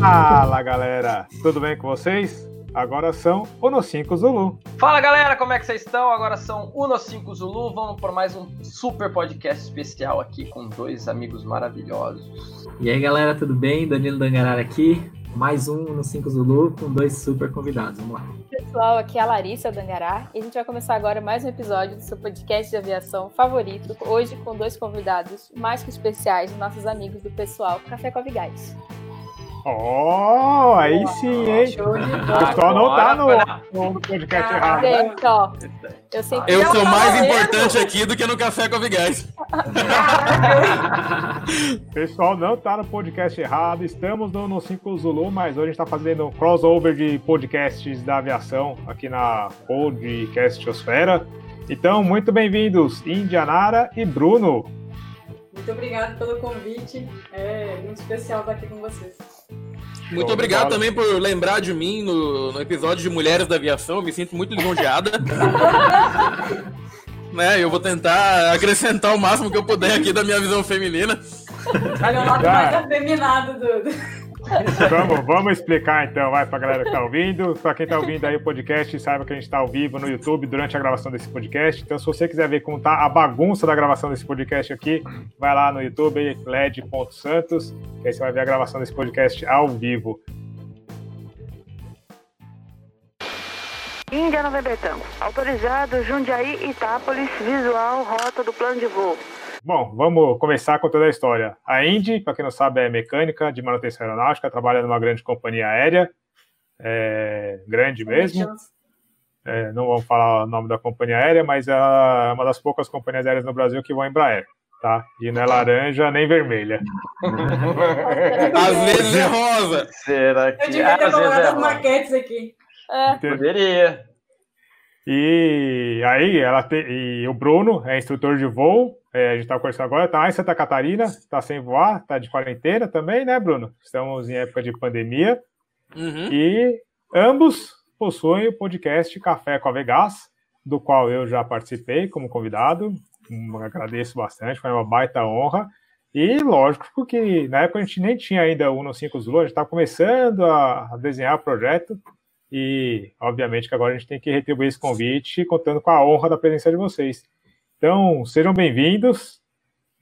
Fala galera, tudo bem com vocês? Agora são Uno 5 Zulu. Fala galera, como é que vocês estão? Agora são Uno 5 Zulu. Vamos por mais um super podcast especial aqui com dois amigos maravilhosos. E aí galera, tudo bem? Danilo Dangarara aqui. Mais um Uno 5 Zulu com dois super convidados. Vamos lá. Pessoal, aqui é a Larissa Dangará e a gente vai começar agora mais um episódio do seu podcast de aviação favorito. Hoje com dois convidados mais que especiais, nossos amigos do pessoal Café com Avigás. Oh, aí sim, hein? O pessoal não tá no, no podcast Ah, errado. gente, ó, eu sempre Eu eu sou mais vendo. importante aqui do que no Café com a Vigás. O pessoal não tá no podcast errado. Estamos no, no 5 Zulu, mas hoje a gente tá fazendo um crossover de podcasts da aviação aqui na Podcastosfera. Então, muito bem-vindos, Indianara e Bruno. Muito obrigado pelo convite. É muito especial estar aqui com vocês. Muito obrigado bola. também por lembrar de mim no, no episódio de Mulheres da Aviação. Eu me sinto muito lisonjeada. né, eu vou tentar acrescentar o máximo que eu puder aqui da minha visão feminina. Olha o lado mais afeminado do. Vamos, vamos explicar então, vai pra galera que tá ouvindo. Pra quem tá ouvindo aí o podcast, saiba que a gente tá ao vivo no YouTube durante a gravação desse podcast. Então, se você quiser ver como tá a bagunça da gravação desse podcast aqui, vai lá no YouTube, led.santos, que aí você vai ver a gravação desse podcast ao vivo. Índia November Tango. Autorizado Jundiaí, Itápolis, visual, rota do plano de voo. Bom, vamos começar com toda a história. A Indy, para quem não sabe, é mecânica de manutenção aeronáutica, trabalha numa grande companhia aérea, é, grande mesmo. É, não vamos falar o nome da companhia aérea, mas ela é uma das poucas companhias aéreas no Brasil que vão Embraer, tá? E não é laranja nem vermelha. Às vezes é rosa. Será Eu que devia ter colocado é as maquetes aqui. É, Poderia. E aí, ela te- e o Bruno é instrutor de voo, é, a gente está conversando agora, tá lá em Santa Catarina, está sem voar, está de quarentena também, né, Bruno? Estamos em época de pandemia. Uhum. E ambos possuem o podcast Café com a Vegas, do qual eu já participei como convidado. Agradeço bastante, foi uma baita honra. E lógico que na época a gente nem tinha ainda o Uno 5 Zulu, a gente estava começando a a desenhar o projeto. E obviamente que agora a gente tem que retribuir esse convite, contando com a honra da presença de vocês. Então, sejam bem-vindos.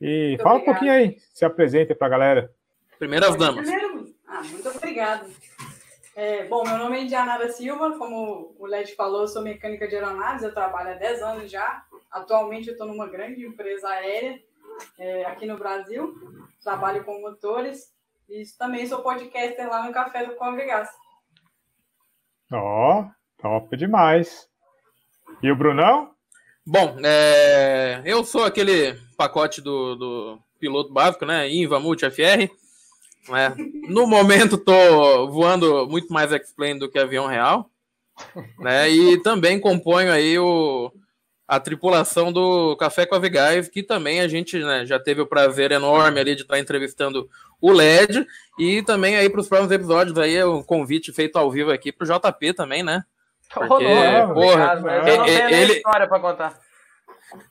E Muito fala um obrigada. pouquinho aí, se apresentem para a galera. Primeiras damas. Primeiro, ah, muito obrigado. É, bom, meu nome é Indianara Silva, como o Led falou, eu sou mecânica de aeronaves, eu trabalho há 10 anos já. Atualmente eu estou numa grande empresa aérea é, aqui no Brasil, trabalho com motores e também sou podcaster lá no Café do Convigas. Ó, top demais. E o Brunão? Bom, é, eu sou aquele pacote do, do piloto básico, né? Inva Multi FR. né? No momento tô voando muito mais X-Plane do que avião real. Né? E também componho aí o, a tripulação do Café com a que também a gente né, já teve o prazer enorme ali de estar entrevistando o LED. E também aí para os próximos episódios aí o convite feito ao vivo aqui para o JP também, né? Porque, Rolou, porra, obrigado, mas eu não ele- tenho ele- história pra contar.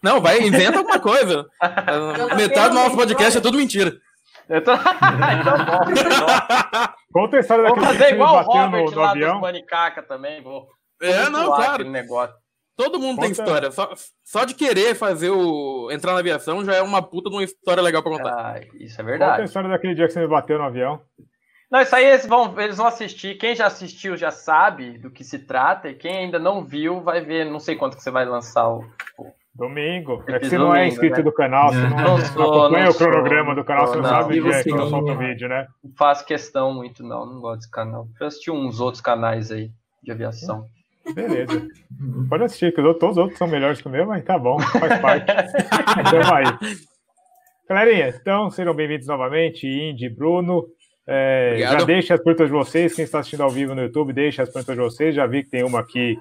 Não, vai, inventa alguma coisa. Metade do nosso podcast é tudo mentira. Eu tô... então, bom. Conta a história Vou daquele fazer que igual o bateu Robert no, no lá avião. dos Manicaca também. Vou, É, vou não, claro. negócio. Todo mundo tem Conta. história. Só, só de querer fazer o. entrar na aviação já é uma puta de uma história legal pra contar. Ah, isso é Conta a verdade. história daquele dia que você me bateu no avião. Não, isso aí eles vão, eles vão assistir. Quem já assistiu já sabe do que se trata. E quem ainda não viu vai ver. Não sei quanto que você vai lançar o. Domingo. É que você não é inscrito né? do canal, você não, Não não sou, acompanha não o cronograma sou, do canal, não você não sabe o não. dia que eu solto o vídeo, né? Não faço questão muito, não. Não gosto desse canal. Eu assisti uns outros canais aí de aviação. Beleza. Pode assistir, que os outros- todos os outros são melhores que o meu, mas tá bom, faz parte. Tamo aí. Galerinha, então sejam bem-vindos novamente, Indy, Bruno. É, já deixa as perguntas de vocês, quem está assistindo ao vivo no YouTube, deixa as perguntas de vocês. Já vi que tem uma aqui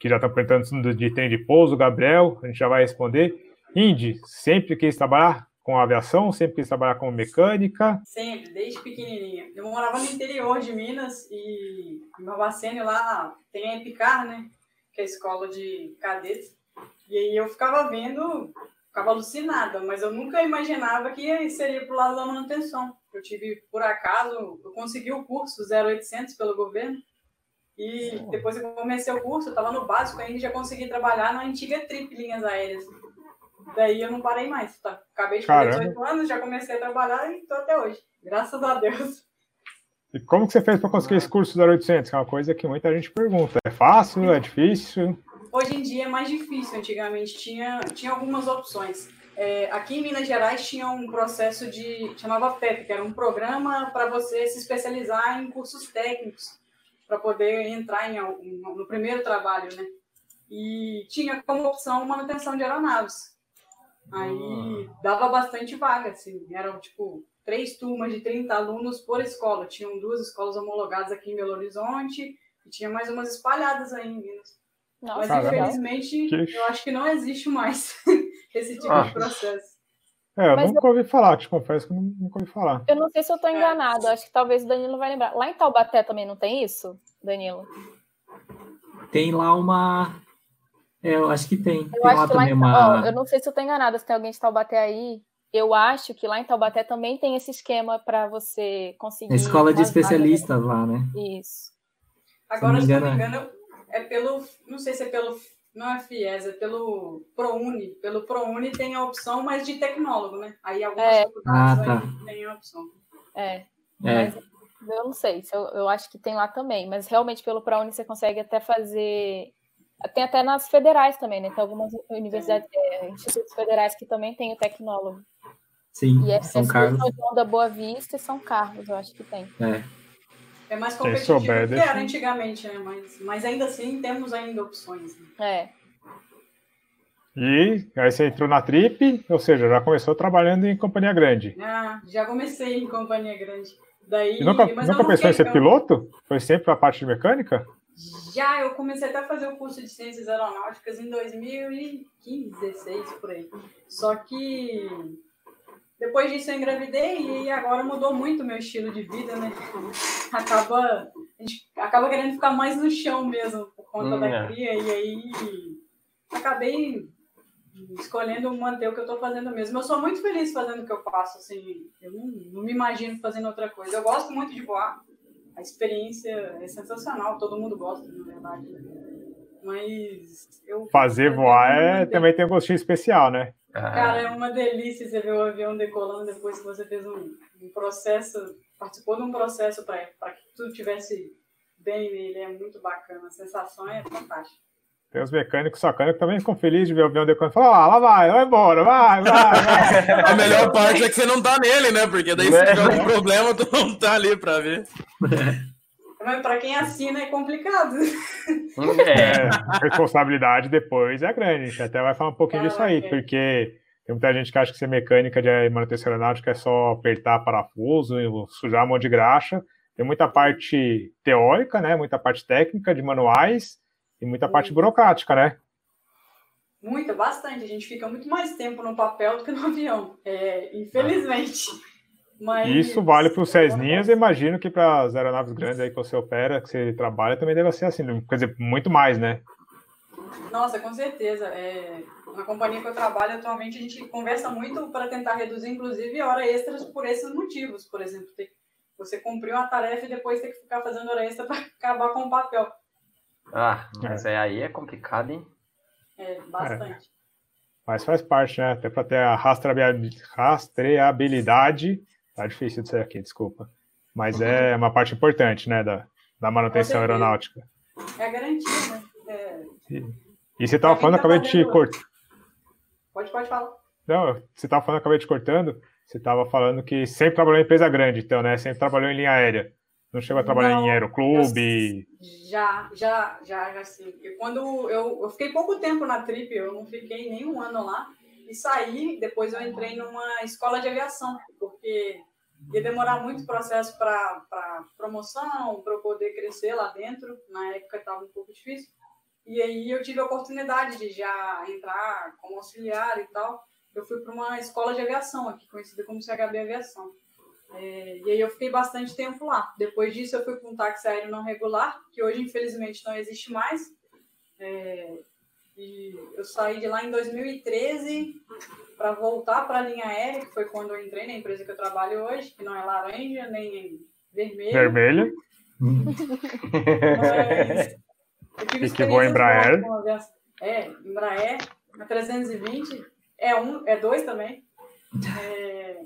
que já está perguntando de trem de pouso, Gabriel, a gente já vai responder. Indy, sempre quis trabalhar com aviação, sempre quis trabalhar com mecânica. Sempre, desde pequenininha. Eu morava no interior de Minas e em Barbacene lá tem a Epicar, né? Que é a escola de cadetes. E aí eu ficava vendo ficava alucinada, mas eu nunca imaginava que seria pro lado da manutenção. Eu tive, por acaso, eu consegui o curso 0800 pelo governo, e depois eu comecei o curso, eu estava no básico ainda já consegui trabalhar na antiga Trip Linhas Aéreas. Daí eu não parei mais. Tá? Acabei de fazer 18 anos, já comecei a trabalhar e estou até hoje. Graças a Deus. E como que você fez para conseguir esse curso 0800? Que é uma coisa que muita gente pergunta. É fácil? É difícil? Hoje em dia é mais difícil. Antigamente tinha, tinha algumas opções. É, aqui em Minas Gerais tinha um processo de chamava PEP, que era um programa para você se especializar em cursos técnicos para poder entrar em, no primeiro trabalho, né? E tinha como opção manutenção de aeronaves. Aí ah. dava bastante vaga, assim, eram tipo três turmas de 30 alunos por escola. Tinham duas escolas homologadas aqui em Belo Horizonte e tinha mais umas espalhadas aí em Minas. Nossa, Mas caramba. infelizmente que... eu acho que não existe mais esse tipo ah. de processo. É, eu Mas nunca eu... ouvi falar, te confesso que eu nunca ouvi falar. Eu não sei se eu estou é. enganado, é. acho que talvez o Danilo vai lembrar. Lá em Taubaté também não tem isso, Danilo? Tem lá uma. É, eu acho que tem. Eu tem lá também lá em... uma. eu não sei se eu estou enganado, se tem alguém de Taubaté aí. Eu acho que lá em Taubaté também tem esse esquema para você conseguir. A escola de especialistas lá, né? Isso. Agora, se não me engano, é pelo. Não sei se é pelo não é FIES, é pelo ProUni. Pelo ProUni tem a opção, mas de tecnólogo, né? Aí algumas é. faculdades ah, tá. tem a opção. É. é. Mas eu não sei, eu, eu acho que tem lá também, mas realmente pelo ProUni você consegue até fazer. Tem até nas federais também, né? Tem algumas universidades, é, institutos federais que também tem o tecnólogo. Sim, e é, São Carlos. São da Boa Vista e São Carlos, eu acho que tem. É. É mais competitivo souber, que era antigamente, né? Mas, mas ainda assim temos ainda opções. Né? É. E aí você entrou na Trip, ou seja, já começou trabalhando em companhia grande. Ah, já comecei em companhia grande. Daí, e nunca, nunca pensou em ser piloto? Foi sempre a parte de mecânica? Já, eu comecei até a fazer o curso de Ciências Aeronáuticas em 2015, 16, por aí. Só que depois disso eu engravidei e agora mudou muito o meu estilo de vida, né? Acaba, a gente acaba querendo ficar mais no chão mesmo por conta hum, da é. cria e aí acabei escolhendo manter o que eu estou fazendo mesmo. Eu sou muito feliz fazendo o que eu faço, assim, eu não, não me imagino fazendo outra coisa. Eu gosto muito de voar, a experiência é sensacional, todo mundo gosta, na verdade. Mas eu fazer voar é, também tem um gostinho especial, né? Cara, é uma delícia você ver o avião decolando depois que você fez um, um processo, participou de um processo para que tudo tivesse bem nele. É muito bacana. A sensação é fantástica. Tem os mecânicos sacanas que também ficam felizes de ver o avião decolando e falam, ah, lá vai, vai embora, vai, vai, vai. A melhor parte é que você não tá nele, né? Porque daí se tiver algum problema, tu não tá ali para ver. Mas para quem assina é complicado. É, a responsabilidade depois é grande. A gente até vai falar um pouquinho disso aí, porque tem muita gente que acha que ser mecânica de manutenção aeronáutica é só apertar parafuso, sujar a mão de graxa. Tem muita parte teórica, né? Muita parte técnica de manuais e muita parte burocrática, né? Muita, bastante. A gente fica muito mais tempo no papel do que no avião, é, infelizmente. Mas... Isso vale para os Cessninhas, imagino que para as aeronaves grandes aí que você opera, que você trabalha, também deve ser assim, quer dizer, muito mais, né? Nossa, com certeza. É, na companhia que eu trabalho atualmente, a gente conversa muito para tentar reduzir, inclusive, hora extras por esses motivos. Por exemplo, ter, você cumprir uma tarefa e depois ter que ficar fazendo hora extra para acabar com o papel. Ah, mas é. aí é complicado, hein? É, bastante. É. Mas faz parte, né? Até para ter a rastreabilidade Tá difícil disso aqui, desculpa. Mas é uma parte importante, né, da, da manutenção aeronáutica. É a garantia, né? É... E, e você estava falando, tá acabei de te cortar. Pode, pode falar. Não, você estava falando, acabei te cortando. Você estava falando que sempre trabalhou em empresa grande, então, né? Sempre trabalhou em linha aérea. Não chegou a trabalhar Não, em aeroclube? Já, já, já, já sim. quando eu, eu fiquei pouco tempo na Trip, eu não fiquei nem um ano lá e saí, depois eu entrei numa escola de aviação, porque ia demorar muito processo para promoção, para eu poder crescer lá dentro. Na época estava um pouco difícil. E aí eu tive a oportunidade de já entrar como auxiliar e tal. Eu fui para uma escola de aviação aqui, conhecida como CHB Aviação. É, e aí eu fiquei bastante tempo lá. Depois disso eu fui para um táxi aéreo não regular, que hoje infelizmente não existe mais. É, e eu saí de lá em 2013 para voltar para a linha aérea, que foi quando eu entrei na empresa que eu trabalho hoje, que não é laranja nem vermelho. Vermelha. Mas eu tive E que boa Embraer. É, Embraer, a 320, é um, é dois também. É,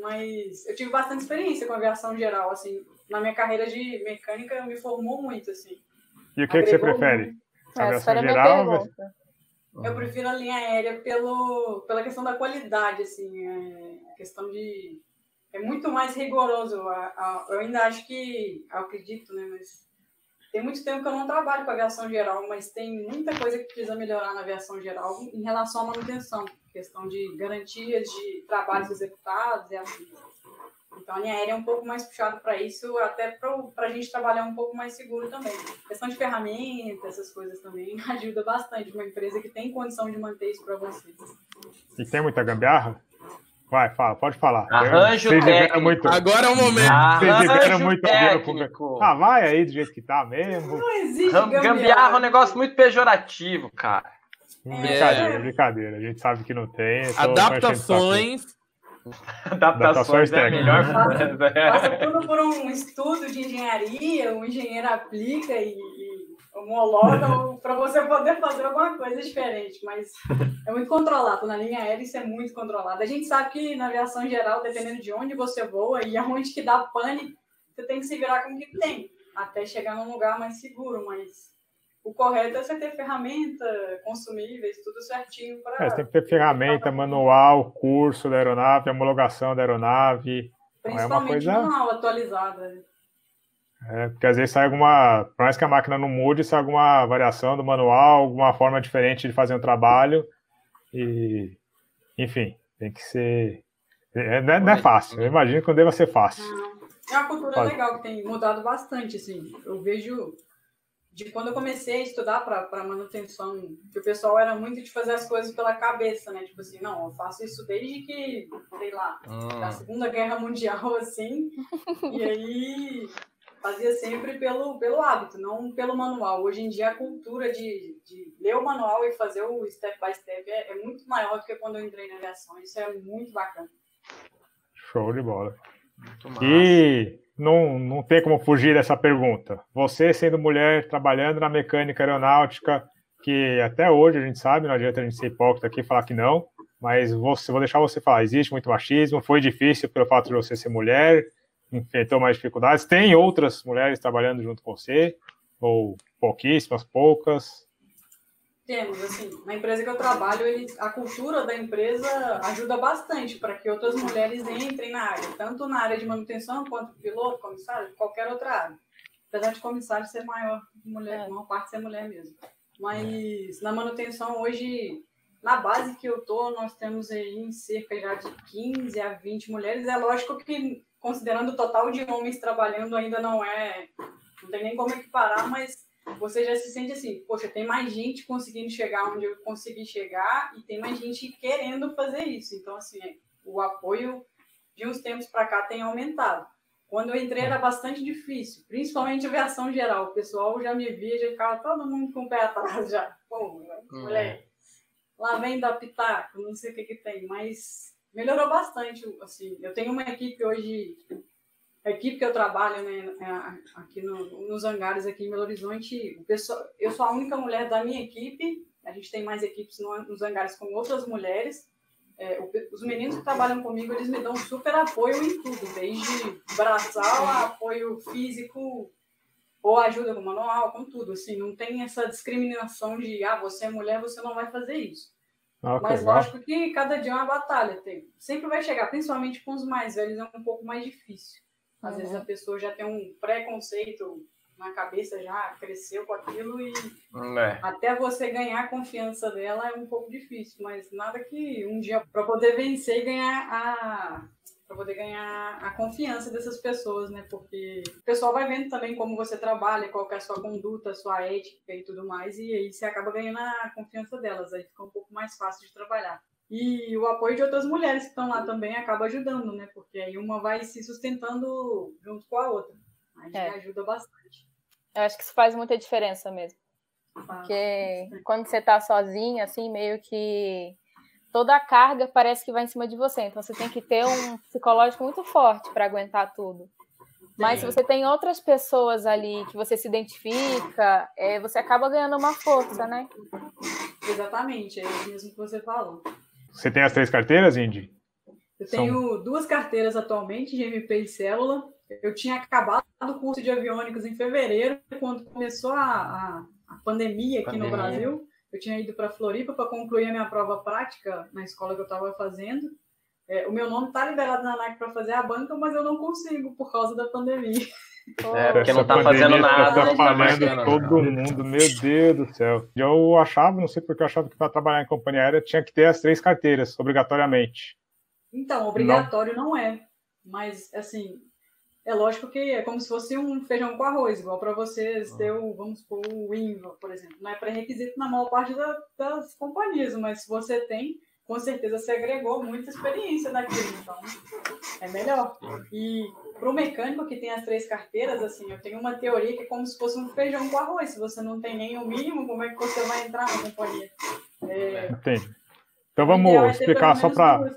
mas eu tive bastante experiência com aviação geral, assim, na minha carreira de mecânica me formou muito, assim. E o que, que você prefere? Essa Aviação era a minha geral, pergunta. Eu prefiro a linha aérea pelo, pela questão da qualidade, assim, é, a questão de... É muito mais rigoroso. A, a- eu ainda acho que, eu acredito, né, mas tem muito tempo que eu não trabalho com aviação geral, mas tem muita coisa que precisa melhorar na aviação geral em relação à manutenção, questão de garantias de trabalhos executados e assim. Então a linha aérea é um pouco mais puxado para isso, até para a gente trabalhar um pouco mais seguro também. Questão de ferramentas, essas coisas também ajuda bastante uma empresa que tem condição de manter isso para vocês. E tem muita gambiarra? Vai, fala, pode falar. Arranjo Vocês técnico. muito. Agora é o momento. Vocês Arranjo muito ouvido com- técnico. Ah, vai aí do jeito que tá mesmo. Não existe Ram- Gambiarra é um negócio muito pejorativo, cara. Brincadeira, brincadeira. A gente sabe que não tem. tô Adaptações. Adaptações é a melhor técnicas. coisa. Passa tudo por um estudo de engenharia, o engenheiro aplica e, e homologa para você poder fazer alguma coisa diferente, mas é muito controlado. Na linha aérea isso é muito controlado. A gente sabe que na aviação geral, dependendo de onde você voa e aonde que dá pane, você tem que se virar com o que tem, até chegar num lugar mais seguro, mas o correto é você ter ferramenta, consumíveis, tudo certinho para... É, você tem que ter ferramenta, manual, curso da aeronave, homologação da aeronave. Não é uma Principalmente coisa- manual atualizada. né? É, porque às vezes sai alguma. Por mais que a máquina não mude, sai alguma variação do manual, alguma forma diferente de fazer um trabalho. E, enfim, tem que ser. é, não, é, não é fácil. Eu imagino que não deva ser fácil. É uma cultura Pode. legal que tem mudado bastante, assim. Eu vejo de quando eu comecei a estudar para manutenção, que o pessoal era muito de fazer as coisas pela cabeça, né? Tipo assim, não, eu faço isso desde que, sei lá, Hum. da Segunda Guerra Mundial, assim, e aí fazia sempre pelo, pelo hábito, não pelo manual. Hoje em dia a cultura de, de ler o manual e fazer o step by step é, é muito maior do que quando eu entrei na aviação. Isso é muito bacana. Show de bola. Muito massa. E não, não tem como fugir dessa pergunta. Você, sendo mulher, trabalhando na mecânica aeronáutica, que até hoje a gente sabe, não adianta a gente ser hipócrita aqui e falar que não, mas você, vou deixar você falar. Existe muito machismo, foi difícil pelo fato de você ser mulher, enfrentou mais dificuldades. Tem outras mulheres trabalhando junto com você, ou pouquíssimas, poucas. Temos, assim, na empresa que eu trabalho, eles, a cultura da empresa ajuda bastante para que outras mulheres entrem na área, tanto na área de manutenção quanto piloto, comissário, qualquer outra área. Apesar de comissário ser maior, mulher, É. maior parte ser mulher mesmo. Mas na manutenção hoje, na base que eu tô, nós temos aí em cerca já de 15 a 20 mulheres. É lógico que, considerando o total de homens trabalhando, ainda não é. Não tem nem como equiparar, mas você já se sente assim, poxa, tem mais gente conseguindo chegar onde eu consegui chegar e tem mais gente querendo fazer isso. Então, assim, o apoio de uns tempos para cá tem aumentado. Quando eu entrei era bastante difícil, principalmente aviação geral. O pessoal já me via, já ficava todo mundo com o pé atrás já. Pô, mulher, lá vem da pitaco, não sei o que que tem, mas melhorou bastante, assim. Eu tenho uma equipe hoje, a equipe que eu trabalho, né, é, aqui no- nos hangares aqui em Belo Horizonte, o pessoal, eu sou a única mulher da minha equipe, a gente tem mais equipes no- nos hangares com outras mulheres, é, o os meninos que trabalham comigo, eles me dão super apoio em tudo, desde braçal a apoio físico, ou ajuda com manual, com tudo, assim, não tem essa discriminação de, ah, você é mulher, você não vai fazer isso. Ah, Mas legal. lógico que cada dia é uma batalha, tem. sempre vai chegar, principalmente com os mais velhos, é um pouco mais difícil. Às Uhum. vezes a pessoa já tem um preconceito na cabeça, já cresceu com aquilo e É. até você ganhar a confiança dela é um pouco difícil, mas nada que um dia para poder vencer e ganhar a para poder ganhar a confiança dessas pessoas, né? Porque o pessoal vai vendo também como você trabalha, qual que é a sua conduta, a sua ética e tudo mais, e aí você acaba ganhando a confiança delas, aí fica um pouco mais fácil de trabalhar. E o apoio de outras mulheres que estão lá também acaba ajudando, né? Porque aí uma vai se sustentando junto com a outra. Aí É. ajuda bastante. Eu acho que isso faz muita diferença mesmo. Porque quando você tá sozinha, assim, meio que toda a carga parece que vai em cima de você. Então você tem que ter um psicológico muito forte para aguentar tudo. Mas se você tem outras pessoas ali que você se identifica, é, você acaba ganhando uma força, né? Exatamente, é isso mesmo que você falou. Você tem as três carteiras, Indy? Eu tenho duas carteiras atualmente, GMP e Célula. Eu tinha acabado o curso de aviônicos em fevereiro, quando começou a, a, a pandemia aqui pandemia. no Brasil. Eu tinha ido para Floripa para concluir a minha prova prática na escola que eu estava fazendo. É, o meu nome está liberado na NAC para fazer a banca, mas eu não consigo por causa da pandemia. É, porque não está fazendo nada. Está falhando todo mundo, meu Deus do céu. Eu achava, não sei porque eu achava que para trabalhar em companhia aérea tinha que ter as três carteiras, obrigatoriamente. Então, obrigatório não, não é. Mas, assim, é lógico que é como se fosse um feijão com arroz, igual para vocês ter o, vamos supor, o INVA, por exemplo. Não é pré-requisito na maior parte da, das companhias, mas se você tem, com certeza você agregou muita experiência naquilo, então é melhor. E para o mecânico que tem as três carteiras, assim, eu tenho uma teoria que é como se fosse um feijão com arroz. Se você não tem nem o mínimo, como é que você vai entrar na companhia? É... Entendi. Então vamos é explicar só para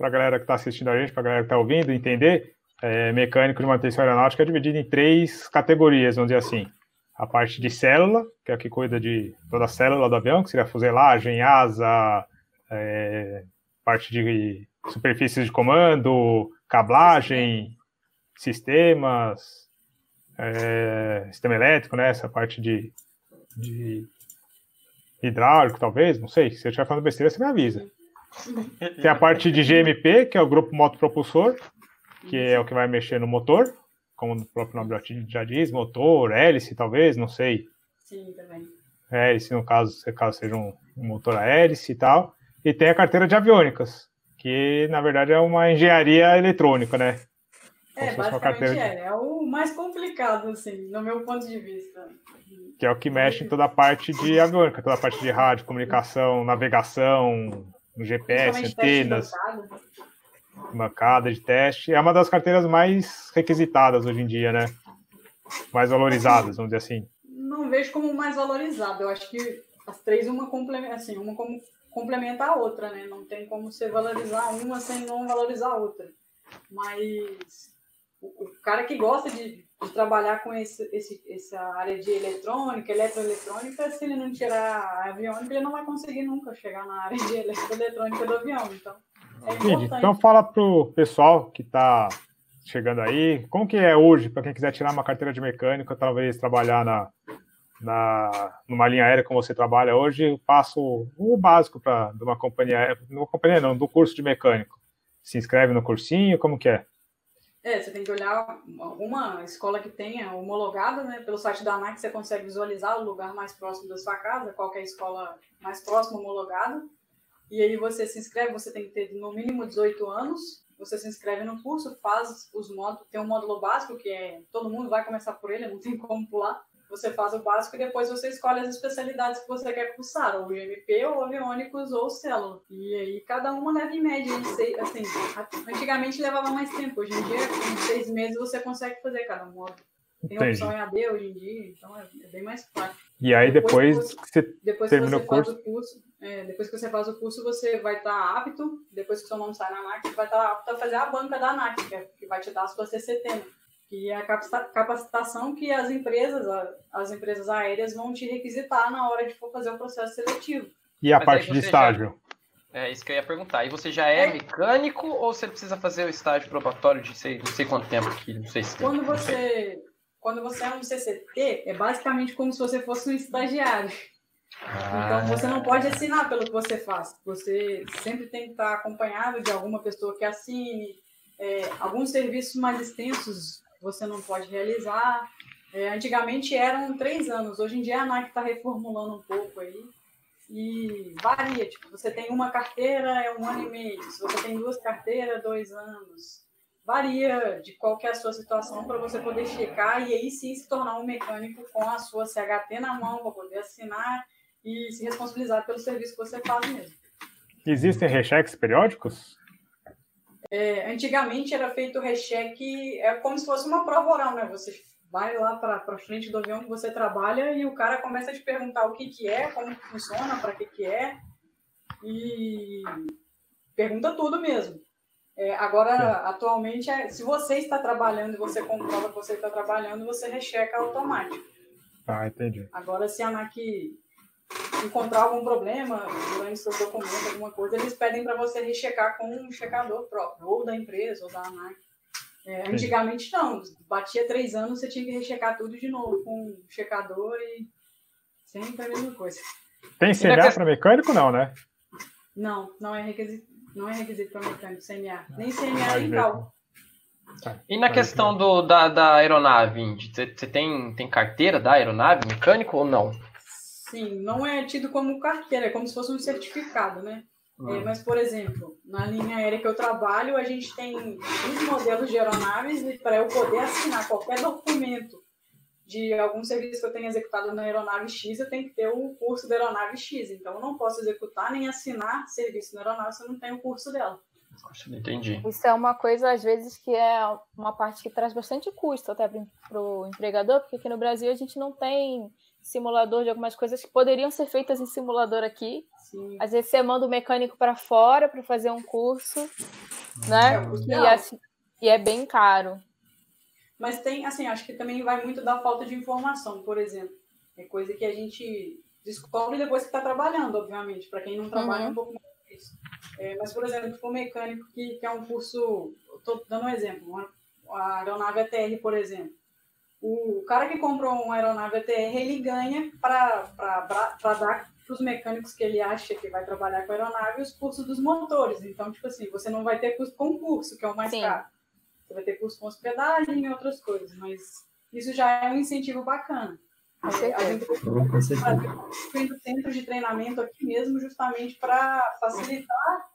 a galera que está assistindo a gente, para a galera que está ouvindo, entender é, mecânico de manutenção aeronáutica é dividido em três categorias, vamos dizer assim. A parte de célula, que é a que cuida de toda a célula do avião, que seria fuselagem, asa, é, parte de superfícies de comando, cablagem, sistemas, é, sistema elétrico, né? Essa parte de, de hidráulico, talvez, não sei. Se eu estiver falando besteira, você me avisa. Tem a parte de GMP, que é o grupo motopropulsor, que é o que vai mexer no motor, como o próprio nome já diz, motor, hélice, talvez, não sei. Sim, também. Hélice, no caso, se caso seja um, um motor a hélice e tal. E tem a carteira de aviônicas, que na verdade é uma engenharia eletrônica, né? É, basicamente de... é. É o mais complicado, assim, no meu ponto de vista. Que é o que mexe em toda a parte de aviônica, toda a parte de rádio, comunicação, navegação, GPS, antenas bancada de teste. É uma das carteiras mais requisitadas hoje em dia, né? Mais valorizadas, vamos dizer assim. Não vejo como mais valorizada. Eu acho que as três, uma complementa, assim, uma como complementa a outra, né? Não tem como você valorizar uma sem não valorizar a outra. Mas o, o cara que gosta de, de trabalhar com esse, esse, essa área de eletrônica, eletroeletrônica, se ele não tirar a aviônica, ele não vai conseguir nunca chegar na área de eletroeletrônica do avião. Então, é então fala pro pessoal que está chegando aí, como que é hoje, para quem quiser tirar uma carteira de mecânico, talvez trabalhar na, na, numa linha aérea como você trabalha hoje, eu passo o básico para de uma companhia, uma companhia não, do curso de mecânico. Se inscreve no cursinho, como que é? É, você tem que olhar alguma escola que tenha homologada, né? Pelo site da ANAC você consegue visualizar o lugar mais próximo da sua casa, qualquer escola mais próxima homologada. E aí você se inscreve, você tem que ter no mínimo 18 anos. Você se inscreve no curso, faz os módulos, tem um módulo básico que é todo mundo vai começar por ele, não tem como pular. Você faz o básico e depois você escolhe as especialidades que você quer cursar, ou IMP, ou aviônicos, ou célula. E aí cada uma leva em média, assim, antigamente levava mais tempo, hoje em dia, em seis meses você consegue fazer cada módulo. Tem Entendi. opção EAD hoje em dia, então é, é bem mais prático. E aí depois, depois que você depois termina que você o curso... Faz o curso é, depois que você faz o curso, você vai estar tá apto, depois que seu nome sai na ANAC, você vai estar tá apto a fazer a banca da ANAC, que, é, que vai te dar a sua CCT, né? Que é a capacitação que as empresas, as empresas aéreas vão te requisitar na hora de for fazer o processo seletivo. E a Mas parte de estágio? Já, é isso que eu ia perguntar. E você já é, é, mecânico ou você precisa fazer o estágio probatório de sei, não sei quanto tempo aqui? Não sei se quando você quando você é um CCT, é basicamente como se você fosse um estagiário. Então você não pode assinar pelo que você faz. Você sempre tem que estar acompanhado de alguma pessoa que assine. É, alguns serviços mais extensos você não pode realizar. É, antigamente eram três anos, hoje em dia a ANAC está reformulando um pouco aí. E varia, tipo, você tem uma carteira, é um ano e meio. Se você tem duas carteiras, dois anos. Varia de qual é a sua situação para você poder checar e aí sim se tornar um mecânico com a sua CHT na mão para poder assinar e se responsabilizar pelo serviço que você faz mesmo. Existem recheques periódicos? É, antigamente era feito recheque, é como se fosse uma prova oral, né? Você vai lá para frente do avião que você trabalha e o cara começa a te perguntar o que, que é, como que funciona, para que, que é. e pergunta tudo mesmo. É, agora, atualmente, é, se você está trabalhando e você comprova que você está trabalhando, você recheca automático. Ah, entendi. Agora, se a ANAC encontrar algum problema durante seus documentos, alguma coisa, eles pedem para você rechecar com um checador próprio, ou da empresa, ou da ANAC. É, antigamente não, batia três anos, você tinha que rechecar tudo de novo com um checador e sempre a mesma coisa. Tem CNA para mecânico, não, né? Não, não é requisito, não é requisito para mecânico CNA, nem CNA nem CAL. Tá. E na questão do, da, da aeronave, você tem, tem carteira da aeronave, mecânico ou não? Sim, não é tido como carteira, é como se fosse um certificado, né? É, hum. mas, por exemplo, na linha aérea que eu trabalho, a gente tem uns modelos de aeronaves e para eu poder assinar qualquer documento de algum serviço que eu tenha executado na aeronave X, eu tenho que ter o curso da aeronave X. Então, eu não posso executar nem assinar serviço na aeronave se eu não tenho o curso dela. Entendi. Isso é uma coisa, às vezes, que é uma parte que traz bastante custo até para o empregador, porque aqui no Brasil a gente não tem simulador de algumas coisas que poderiam ser feitas em simulador aqui. Sim. Às vezes você manda o mecânico para fora para fazer um curso, né? É, e, assim, e é bem caro. Mas tem, assim, acho que também vai muito da falta de informação, por exemplo. É coisa que a gente descobre depois que está trabalhando, obviamente. Para quem não trabalha, uhum. é um pouco mais difícil. É, mas, por exemplo, para o mecânico que, que é um curso. Estou dando um exemplo. Uma, a aeronave ETR, por exemplo. O cara que comprou uma aeronave ETR, ele ganha para dar para os mecânicos que ele acha que vai trabalhar com a aeronave os cursos dos motores. Então, tipo assim, você não vai ter custo com curso, que é o mais Sim. caro. Você vai ter custo com hospedagem e outras coisas, mas isso já é um incentivo bacana. Com certeza. A gente está um centro de treinamento aqui mesmo, justamente para facilitar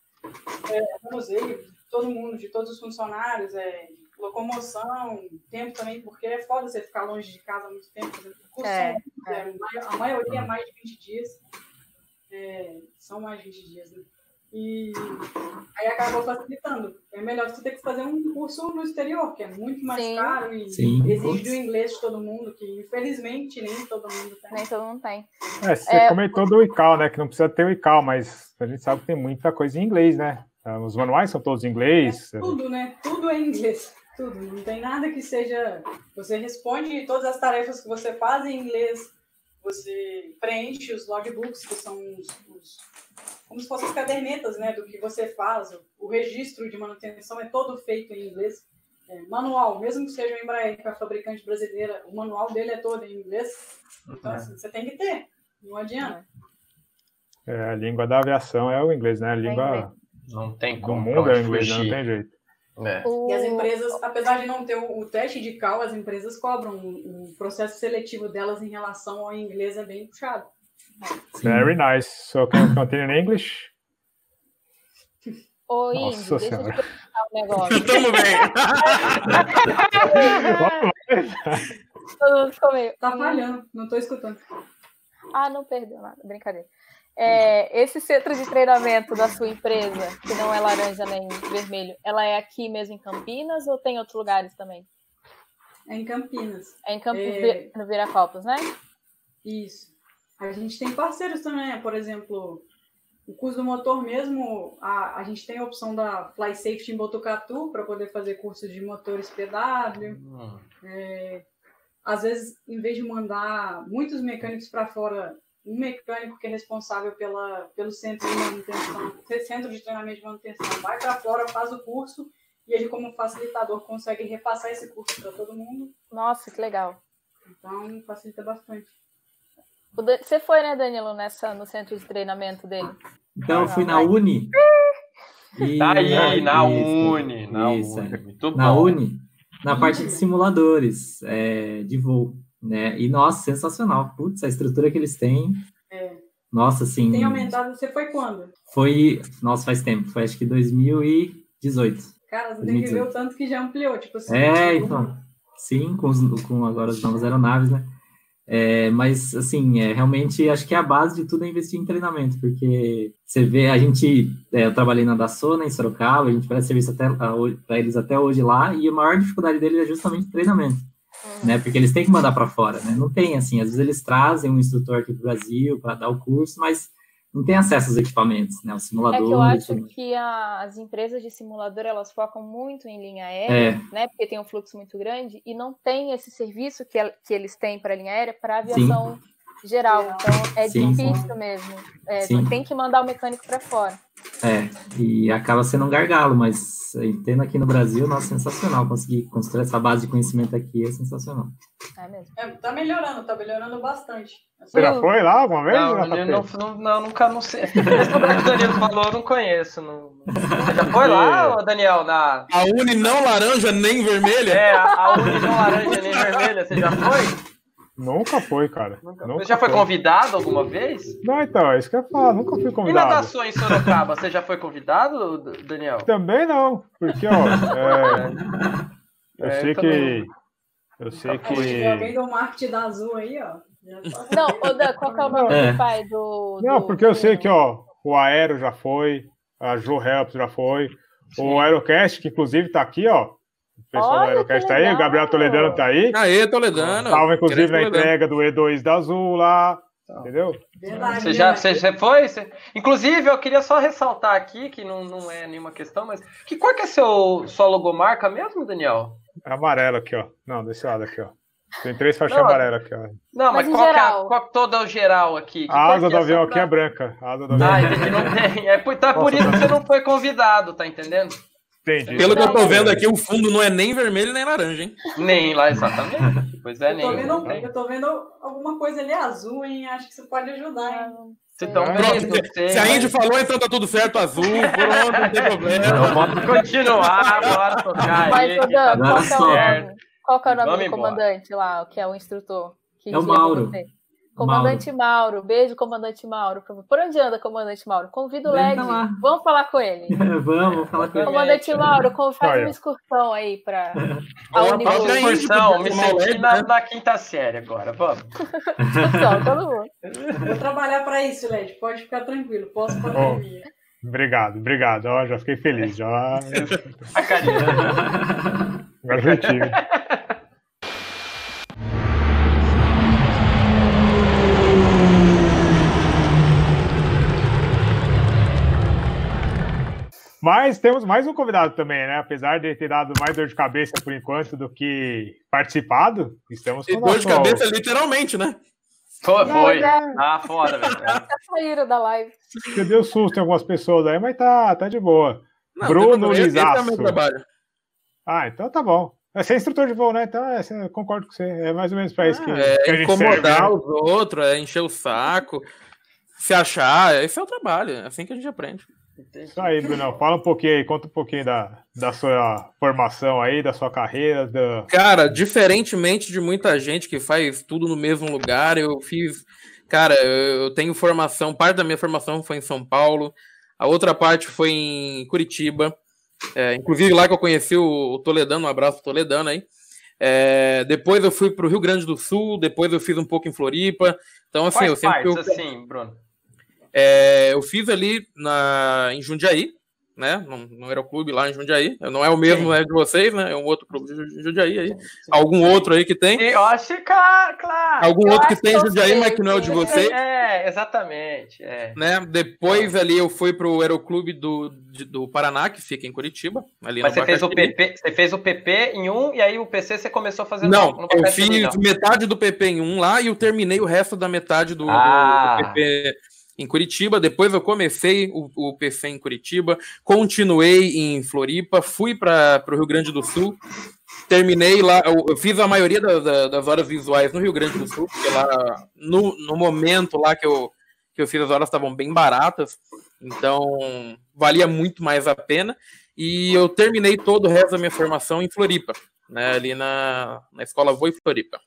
é, o museu, todo mundo, de todos os funcionários, é, locomoção, tempo também, porque é foda você ficar longe de casa muito tempo fazendo curso. É, é. A maioria é mais de 20 dias. É, são mais de 20 dias, né? E aí acabou facilitando. É melhor você ter que fazer um curso no exterior, que é muito mais Sim. caro e Sim. exige o inglês de todo mundo, que infelizmente nem todo mundo tem. Nem todo mundo tem. É, você é, comentou do ICAO, né? Que não precisa ter o ICAO, mas a gente sabe que tem muita coisa em inglês, né? Os manuais são todos em inglês. É tudo, né? Tudo é em inglês. Tudo. Não tem nada que seja. Você responde todas as tarefas que você faz em inglês. Você preenche os logbooks, que são os, os como se fossem as cadernetas né, do que você faz. O registro de manutenção é todo feito em inglês. É, manual, mesmo que seja o Embraer, que é a fabricante brasileira, o manual dele é todo em inglês. Então, é. assim, você tem que ter. Não adianta. É, a língua da aviação é o inglês, né? A língua não tem como, do mundo é o inglês, não tem jeito. É. E as empresas, apesar de não ter o, o teste de cal, as empresas cobram. O, o, processo seletivo delas em relação ao inglês é bem puxado. Sim. Very nice. So can you continue in English? Oi, Nossa deixa senhora. eu um negócio. Tudo bem. Todo mundo ficou meio... Tá falhando, não tô escutando. Ah, não perdeu nada, brincadeira. É, esse centro de treinamento da sua empresa, que não é laranja nem vermelho, ela é aqui mesmo em Campinas ou tem outros lugares também? É em Campinas. É em Campinas, é... no Viracopos, né? Isso. A gente tem parceiros também, né? por exemplo, o curso do motor mesmo, a, a gente tem a opção da Fly Safety em Botucatu para poder fazer cursos de motores PW. Uhum. É, às vezes, em vez de mandar muitos mecânicos para fora um mecânico que é responsável pela, pelo centro de manutenção, centro de treinamento de manutenção, vai para fora, faz o curso e ele, como facilitador, consegue repassar esse curso para todo mundo. Nossa, que legal. Então, facilita bastante. Você foi, né, Danilo, nessa, no centro de treinamento dele? Então, eu fui na Uni. E... Tá aí, na isso, Uni. Na isso, Uni. Muito na bom. Uni, na parte de simuladores é, de voo. Né? E, nossa, sensacional. Putz, a estrutura que eles têm. É. Nossa, assim. Tem aumentado. Você foi quando? Foi. Nossa, faz tempo. Foi acho que 2018. Cara, você 2018. tem que ver o tanto que já ampliou. Tipo assim. É, então. Sim, com, os, com agora as novas aeronaves, né? É, mas, assim, é, realmente acho que a base de tudo é investir em treinamento, porque você vê, a gente, é, eu trabalhei na Daçona, em Sorocaba, a gente presta serviço para eles até hoje lá, e a maior dificuldade deles é justamente treinamento né? Porque eles têm que mandar para fora, né? Não tem assim, às vezes eles trazem um instrutor aqui para o Brasil para dar o curso, mas não tem acesso aos equipamentos, né? O simulador. É que eu acho que a, as empresas de simulador elas focam muito em linha aérea, é. né? Porque tem um fluxo muito grande e não tem esse serviço que, que eles têm para a linha aérea para aviação Sim geral. Então é sim, difícil sim. mesmo. É, tem que mandar o mecânico para fora. É, e acaba sendo um gargalo, mas tendo aqui no Brasil, nossa, sensacional. Conseguir construir essa base de conhecimento aqui é sensacional. É mesmo. É, tá melhorando, tá melhorando bastante. Você já foi lá alguma vez? Não, não, não, não, nunca não sei. O que o Danilo falou, eu não conheço. Não... Você já foi lá, Daniel? Na... A Uni não laranja nem vermelha? É, a Uni não laranja nem vermelha, você já foi? Nunca foi, cara. Nunca. Nunca você já foi, foi, convidado alguma vez? Não, então, é isso que eu ia falar, nunca fui convidado. E natações em Sorocaba, você já foi convidado, Daniel? Também não, porque, ó, é, eu é, sei eu que... Eu sei que... Alguém do marketing da Azul aí, ó. Não, Oda, qual que é o nome é. do pai do, Não, porque eu sei que, ó, o Aero já foi, a Jo Helps já foi, Sim. o Aerocast, que inclusive tá aqui, ó, pessoal Olha, do Aerocast tá aí, o Gabriel Toledano tá aí. Aê, Toledano. Tava, inclusive, na entrega do E2 da Azul lá. Entendeu? Verdade, você já você, você foi? Você... Inclusive, eu queria só ressaltar aqui, que não, não é nenhuma questão, mas que cor que é seu, sua logomarca mesmo, Daniel? É amarelo aqui, ó. Não, desse lado aqui, ó. Tem três faixas amarelas aqui, ó. Não, mas, mas qual, geral. que é, qual todo é o geral aqui? Que a asa do é avião aqui é branca. A asa do avião. Ah, entendi, não tem. É, tá por isso que você não foi convidado, tá entendendo? Entendi. Pelo que eu tô vendo aqui, o fundo não é nem vermelho nem laranja, hein? Nem lá, exatamente. Pois é, eu nem. Tô vendo, eu tô vendo alguma coisa ali azul, hein? Acho que você pode ajudar, hein? Você tá vendo, se a Indy falou, então tá tudo certo, azul, pronto, não tem problema. Vamos continuar, bora tocar aí. Mas, tá qual, é qual é o nome do comandante lá, que é o instrutor? Que é o Mauro. Você? Comandante Mauro. Mauro. beijo, comandante Mauro. Por onde anda, comandante Mauro? Convido o Led. Vamos falar com ele. vamos, vamos falar com ele. Comandante Mauro, faz uma excursão aí para a Unifor. excursão, me senti na, na, quinta série agora, vamos. excursão, todo mundo. Vou trabalhar para isso, Led. Pode ficar tranquilo, posso pandemia. Oh, obrigado, obrigado. Ó, já fiquei feliz. Já... a carinha. Agora eu tive. Mas temos mais um convidado também, né? Apesar de ter dado mais dor de cabeça por enquanto do que participado, estamos com e dor de cabeça literalmente, né? Foi, foi. Ah, foda, velho. Saíram da live. Eu dei um susto em algumas pessoas aí, mas tá, tá de boa. Não, Bruno Lizaço. É trabalho. Ah, então tá bom. Você é instrutor de voo, né? Então é, eu concordo com você. É mais ou menos para isso que, ah, é que a gente incomodar serve, né? os outros, é encher o saco, se achar. Esse é o trabalho. É assim que a gente aprende. Isso aí, Bruno. Fala um pouquinho aí, conta um pouquinho da, da sua formação aí, da sua carreira. Da... Cara, diferentemente de muita gente que faz tudo no mesmo lugar, eu fiz. Cara, eu tenho formação, parte da minha formação foi em São Paulo, a outra parte foi em Curitiba. É, inclusive lá que eu conheci o, Toledano, um abraço Toledano aí. É, depois eu fui para o Rio Grande do Sul, depois eu fiz um pouco em Floripa. Então, assim, Quais eu sempre. Partes, eu... assim, Bruno? É, eu fiz ali na, em Jundiaí, né? No, no Aeroclube lá em Jundiaí. Não é o mesmo é de vocês, né? É um outro clube de Jundiaí aí. Sim, sim. Algum outro aí que tem? Eu acho que, claro. Algum outro que tem em Jundiaí, mas que não é o de vocês? É, exatamente. É. Né? Depois ali eu fui pro Aeroclube do, do Paraná, que fica em Curitiba. Ali mas você fez, o PP, você fez o PP em um e aí o PC você começou fazendo Não, no, no eu fiz não. metade do PP em um lá e eu terminei o resto da metade do, ah. do PP em Curitiba, depois eu comecei o, o PC em Curitiba, continuei em Floripa, fui para o Rio Grande do Sul, terminei lá, eu, eu fiz a maioria da, da, das horas visuais no Rio Grande do Sul, porque lá, no, no momento lá que eu, que eu fiz as horas estavam bem baratas, então valia muito mais a pena, e eu terminei todo o resto da minha formação em Floripa, né, ali na, na escola Voi Floripa.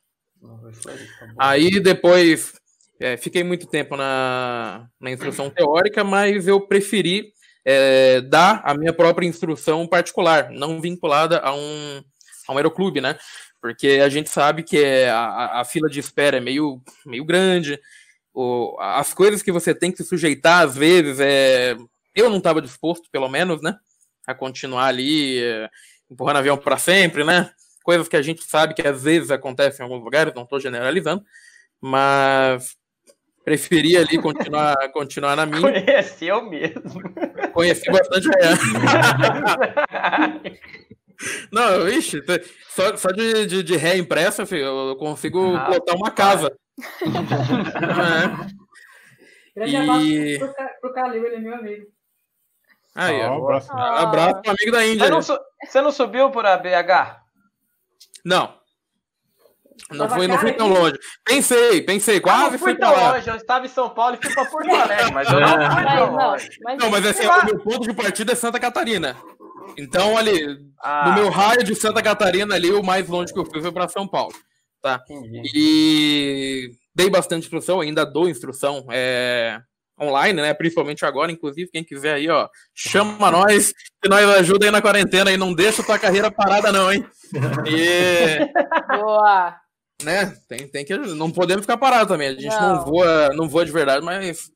Aí depois é, fiquei muito tempo na, na instrução teórica, mas eu preferi é, dar a minha própria instrução particular, não vinculada a um, a um aeroclube, né? Porque a gente sabe que é, a, a fila de espera é meio, meio grande, o, as coisas que você tem que se sujeitar, às vezes, é, eu não estava disposto, pelo menos, né? A continuar ali é, empurrando avião para sempre, né? Coisas que a gente sabe que às vezes acontecem em alguns lugares, não estou generalizando, mas preferi ali continuar, continuar na minha. Conheceu mesmo. Conheci bastante Não, vixe, só, só de, de, de ré impressa, filho, eu consigo ah, botar uma casa. é. Grande e... abraço pro, pro Calil, ele é meu amigo. Aí, oh, abraço, ah. abraço amigo da Índia. Você não, su você não subiu por a BH? Não. Não fui, não fui tão longe. Pensei, pensei, quase eu não fui tão longe. Eu estava em São Paulo e fui para Porto Alegre, mas eu não fui tão longe. Não, mas assim, o meu ponto de partida é Santa Catarina. Então, ali, ah. no meu raio de Santa Catarina, ali, o mais longe que eu fui foi para São Paulo. Tá? E dei bastante instrução, ainda dou instrução é, online, né? Principalmente agora, inclusive, quem quiser aí, ó, chama nós, que nós ajuda aí na quarentena e não deixa tua carreira parada, não, hein? E... Boa! Né? Tem, tem que. Não podemos ficar parados também. A gente não, não voa, não voa de verdade, mas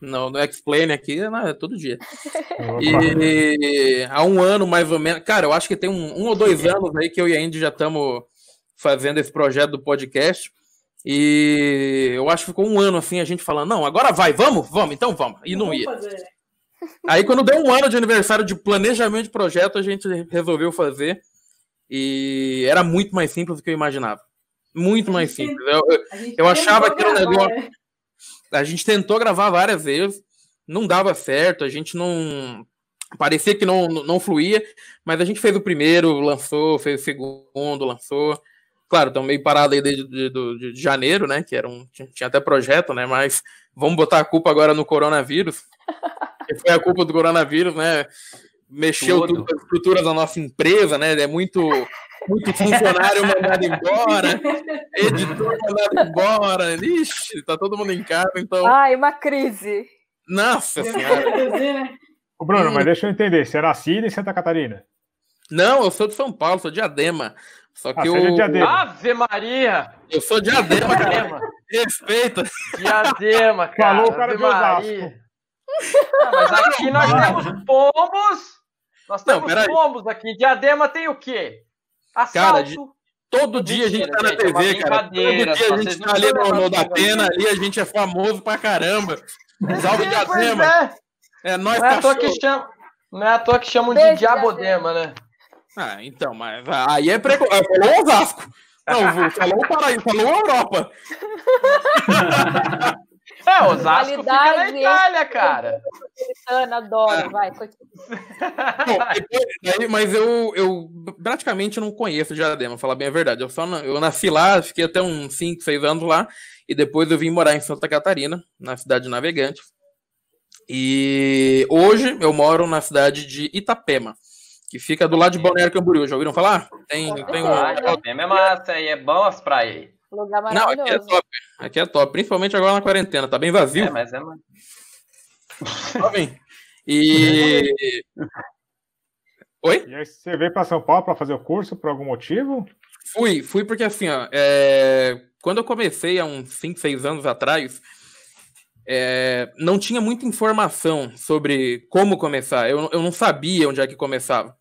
no, no X-Plane aqui é todo dia. e há um ano, mais ou menos. Cara, eu acho que tem um, um ou dois anos aí que eu e a Indy já estamos fazendo esse projeto do podcast. E eu acho que ficou um ano assim, a gente falando, não, agora vai, vamos, vamos, então vamos. E não, não ia. Fazer. Aí quando deu um ano de aniversário de planejamento de projeto, a gente resolveu fazer. E era muito mais simples do que eu imaginava. Muito mais simples. Eu, eu, achava que era um negócio. A gente tentou gravar várias vezes, não dava certo, a gente não. Parecia que não, não fluía, mas a gente fez o primeiro, lançou, fez o segundo, lançou. Claro, estão meio parado aí desde de, de, de, janeiro, né? Que era um, tinha até projeto, né? Mas vamos botar a culpa agora no coronavírus. que foi a culpa do coronavírus, né? Mexeu tudo, tudo a estrutura da nossa empresa, né? É muito, muito funcionário mandado embora, editor mandado embora. Ixi, tá todo mundo em casa, então. Ai, uma crise. Nossa senhora. Ô, Bruno, hum. mas deixa eu entender, você era Cida em Santa Catarina? Não, eu sou de São Paulo, sou de Adema. Só que ah, o. Diadema. Ave Maria! Eu sou diadema, cara. Respeita. Diadema, cara. Falou o cara Ave de Osasco. Ah, mas aqui nós temos pombos. Nós temos Não, pombos aqui. Diadema tem o quê? Assalto. Cara, todo dia a gente tá na TV, é cara. Todo dia a gente tá ali no, no da pena, ali a gente é famoso pra caramba. Salve Diadema. É. é nós não é à toa que chama, Não é à toa que chamam de Diabodema, né? Ah, então, mas aí é prego... Ah, falou Osasco. Não, falou o Paraíba, falou Europa. É, Osasco fica na Itália, cara. Adoro, vai. Bom, mas eu, eu praticamente não conheço Diadema, falar bem a verdade. Eu, só, eu nasci lá, fiquei até uns 5, 6 anos lá, e depois eu vim morar em Santa Catarina, na cidade de Navegante. E hoje eu moro na cidade de Itapema que fica do lado de Balneário Camboriú. Já ouviram falar? Tem, tem um... Ah, é massa, aí é bom as praias aí. Lugar Não, aqui é top. Aqui é top, principalmente agora na quarentena. Tá bem vazio. É, mas é. Tá bem. E. Oi? E aí você veio para São Paulo para fazer o curso por algum motivo? Fui, fui porque assim, ó, é... quando eu comecei há uns 5, 6 anos atrás, é... não tinha muita informação sobre como começar. Eu, eu não sabia onde é que começava.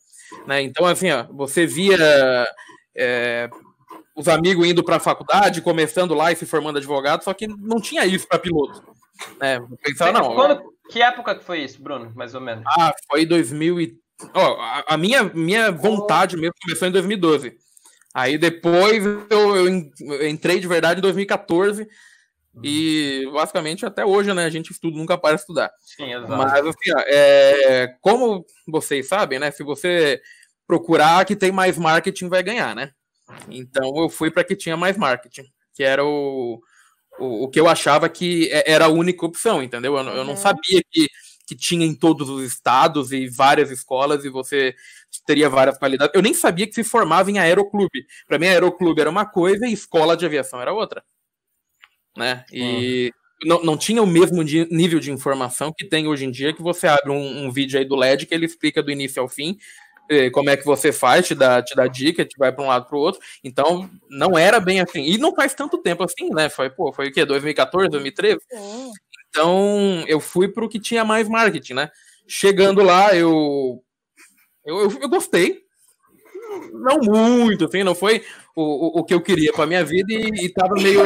Né? Então, assim, ó, você via é, os amigos indo para a faculdade, começando lá e se formando advogado, só que não tinha isso para piloto. Né? Pensava, não. Quando, que época que foi isso, Bruno, mais ou menos? Ah, foi 2000 e... oh, a, a, minha, minha vontade mesmo começou em 2012. Aí depois eu, eu entrei de verdade em 2014 e basicamente até hoje, né? A gente estuda, nunca para de estudar. Sim, exato. Mas assim, ó, é, como vocês sabem, né? Se você procurar que tem mais marketing, vai ganhar, né? Então eu fui para que tinha mais marketing, que era o, o, o, que eu achava que é, era a única opção, entendeu? Eu, eu não uhum. sabia que, que tinha em todos os estados e várias escolas e você teria várias qualidades. Eu nem sabia que se formava em aeroclube. Para mim, aeroclube era uma coisa e escola de aviação era outra. Né? E uhum. não, não tinha o mesmo nível de informação que tem hoje em dia, que você abre um, um vídeo aí do LED que ele explica do início ao fim como é que você faz, te dá, te dá dica, te vai para um lado para o outro. Então, não era bem assim. E não faz tanto tempo assim, né? Foi, pô, foi o quê? 2014, 2013? Sim. Então, eu fui para o que tinha mais marketing, né? Chegando lá, eu, eu, eu, eu gostei. Não muito, assim, não foi o, o, o que eu queria para minha vida e, e tava meio.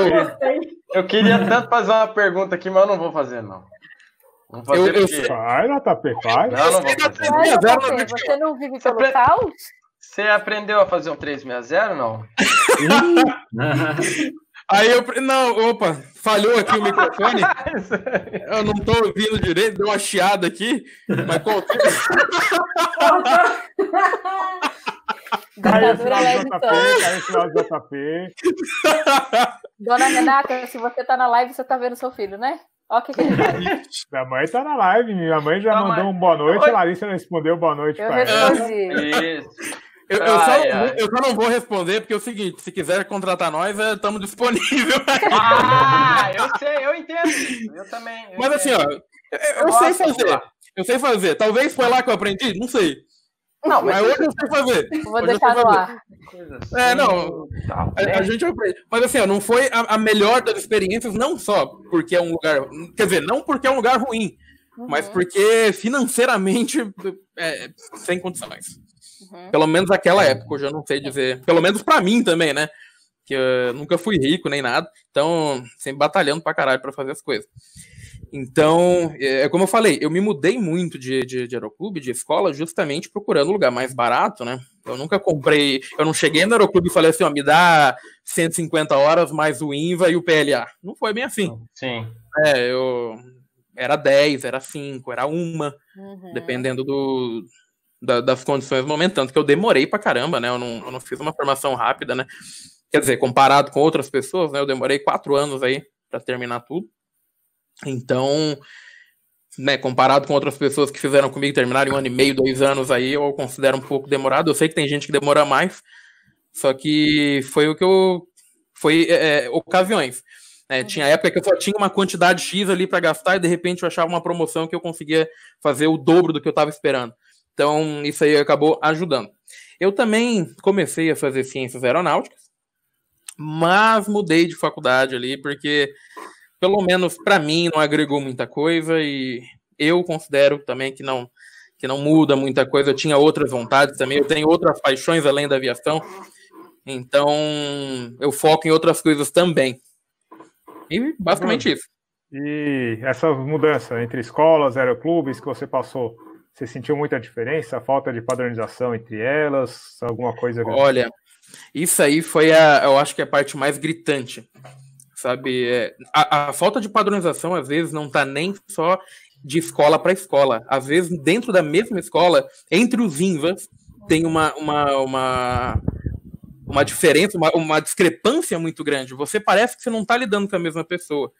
Eu queria tanto fazer uma pergunta aqui, mas eu não vou fazer, não. Vou fazer Eu- eu porque- Vai, JP, vai. Não, não vou fazer. JP, no você não vive pelo pre- caos? Você aprendeu a fazer um 360, não? Aí eu. Não, opa, falhou aqui o microfone. Eu não tô ouvindo direito, deu uma chiada aqui. Mas qual... Caiu o lá do JP, caiu o sinal do JP. Dona Renata, se você tá na live, você tá vendo seu filho, né? Ó que, que ele faz. Minha mãe tá na live, minha mãe já Não, mandou mas- um boa noite, Oi. a Larissa respondeu boa noite Eu pra ela. respondi. Eu, eu só, Ai, não- ai. eu só não vou responder, porque é o seguinte: se quiser contratar nós, estamos disponíveis. Ah, eu sei, eu entendo isso. Eu também. eu Mas assim, ó, entendo. eu, eu Nossa, sei fazer. Eu sei fazer. Talvez foi lá que eu aprendi, não sei. Não, Mas mas hoje eu sei fazer. Vou Hoje deixar no ar. É, não. tal, A, a gente aprende. Mas assim, ó, não foi a, a melhor das experiências, não só porque é um lugar. Quer dizer, não porque é um lugar ruim, mas Uhum, porque financeiramente é, sem condições. uhum. Pelo menos naquela época, eu já não sei dizer. Pelo menos pra mim também, né? Que eu nunca fui rico nem nada. Então, sempre batalhando pra caralho pra fazer as coisas. Então, é como eu falei, eu me mudei muito de, de, de aeroclube, de escola, justamente procurando um lugar mais barato, né? Eu nunca comprei, eu não cheguei no aeroclube e falei assim, ó, me dá 150 horas mais o INVA e o PLA. Não foi bem assim. Sim. É, eu era 10, era 5, era uma Uhum. dependendo do, da- das condições do momento. Tanto que eu demorei pra caramba, né? Eu não, eu não fiz uma formação rápida, né? Quer dizer, comparado com outras pessoas, né? Eu demorei quatro anos aí pra terminar tudo. Então, né, comparado com outras pessoas que fizeram comigo terminaram um ano e meio, dois anos aí, eu considero um pouco demorado. Eu sei que tem gente que demora mais, só que foi o que eu. Foi é, é, ocasiões. né? Tinha época que eu só tinha uma quantidade X ali para gastar e de repente eu achava uma promoção que eu conseguia fazer o dobro do que eu estava esperando. Então, isso aí acabou ajudando. Eu também comecei a fazer ciências aeronáuticas, mas mudei de faculdade ali, porque, pelo menos para mim, não agregou muita coisa e eu considero também que não, que não muda muita coisa. Eu tinha outras vontades também, eu tenho outras paixões além da aviação, então eu foco em outras coisas também. E basicamente isso. E essa mudança entre escolas, aeroclubes que você passou, você sentiu muita diferença? Falta de padronização entre elas? Alguma coisa? Olha, isso aí foi a, eu acho que a parte mais gritante, sabe? É, a, a falta de padronização às vezes não tá nem só de escola para escola. Às vezes dentro da mesma escola, entre os invas, tem uma uma, uma, uma diferença, uma, uma discrepância muito grande. Você parece que você não tá lidando com a mesma pessoa,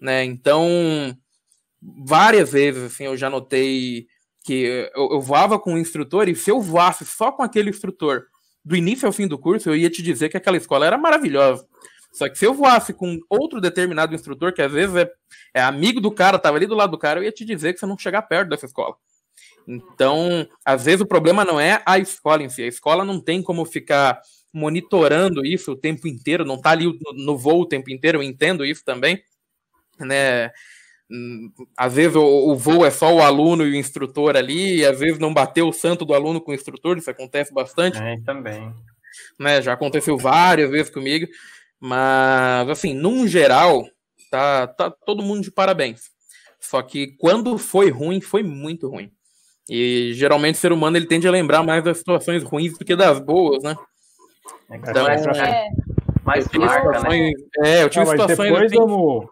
né? Então, várias vezes assim, eu já notei que eu, eu voava com um instrutor e se eu voasse só com aquele instrutor do início ao fim do curso, eu ia te dizer que aquela escola era maravilhosa. Só que se eu voasse com outro determinado instrutor, que às vezes é, é amigo do cara, tava ali do lado do cara, eu ia te dizer que você não chegar perto dessa escola. Então, às vezes o problema não é a escola em si. A escola não tem como ficar monitorando isso o tempo inteiro, não tá ali no, voo o tempo inteiro, eu entendo isso também, né? Às vezes o, o voo é só o aluno e o instrutor ali, e às vezes não bateu o santo do aluno com o instrutor, isso acontece bastante É, também. né? Já aconteceu várias vezes comigo, mas assim, num geral, tá, tá todo mundo de parabéns. Só que quando foi ruim, foi muito ruim. E geralmente o ser humano ele tende a lembrar mais das situações ruins do que das boas, né? É Então, mais, É, mais marca, né? é, eu tive Não, mas situações depois assim, vamos,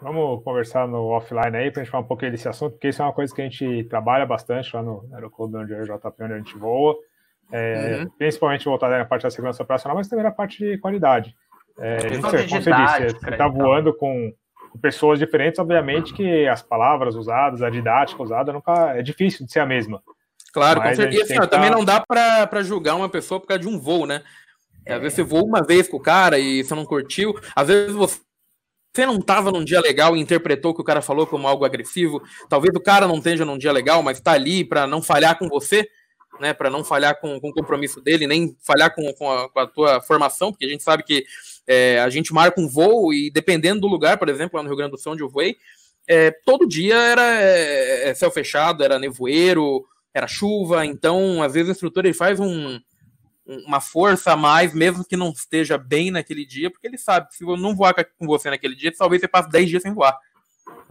vamos conversar no offline aí pra gente falar um pouquinho desse assunto, porque isso é uma coisa que a gente trabalha bastante lá no Aeroclube onde é o JP, onde a gente voa, é, Uhum. principalmente voltado na parte da segurança operacional, mas também na parte de qualidade. É, gente, como de você disse, didática você está voando com, com pessoas diferentes, obviamente que as palavras usadas, a didática usada nunca é difícil de ser a mesma. Claro, Mas com certeza. assim, também tá- não dá pra, pra julgar uma pessoa por causa de um voo, né? Às vezes você voa uma vez com o cara e você não curtiu. Às vezes você você não tava num dia legal e interpretou o que o cara falou como algo agressivo. Talvez o cara não esteja num dia legal, mas tá ali pra não falhar com você, né? Pra não falhar com, com o compromisso dele, nem falhar com, com, a, com a tua formação, porque a gente sabe que é, a gente marca um voo e dependendo do lugar, por exemplo, lá no Rio Grande do Sul, onde eu voei, é, todo dia era é, é, céu fechado, era nevoeiro, era chuva, então às vezes o instrutor ele faz um, uma força a mais, mesmo que não esteja bem naquele dia, porque ele sabe que se eu não voar com você naquele dia, talvez você passe 10 dias sem voar.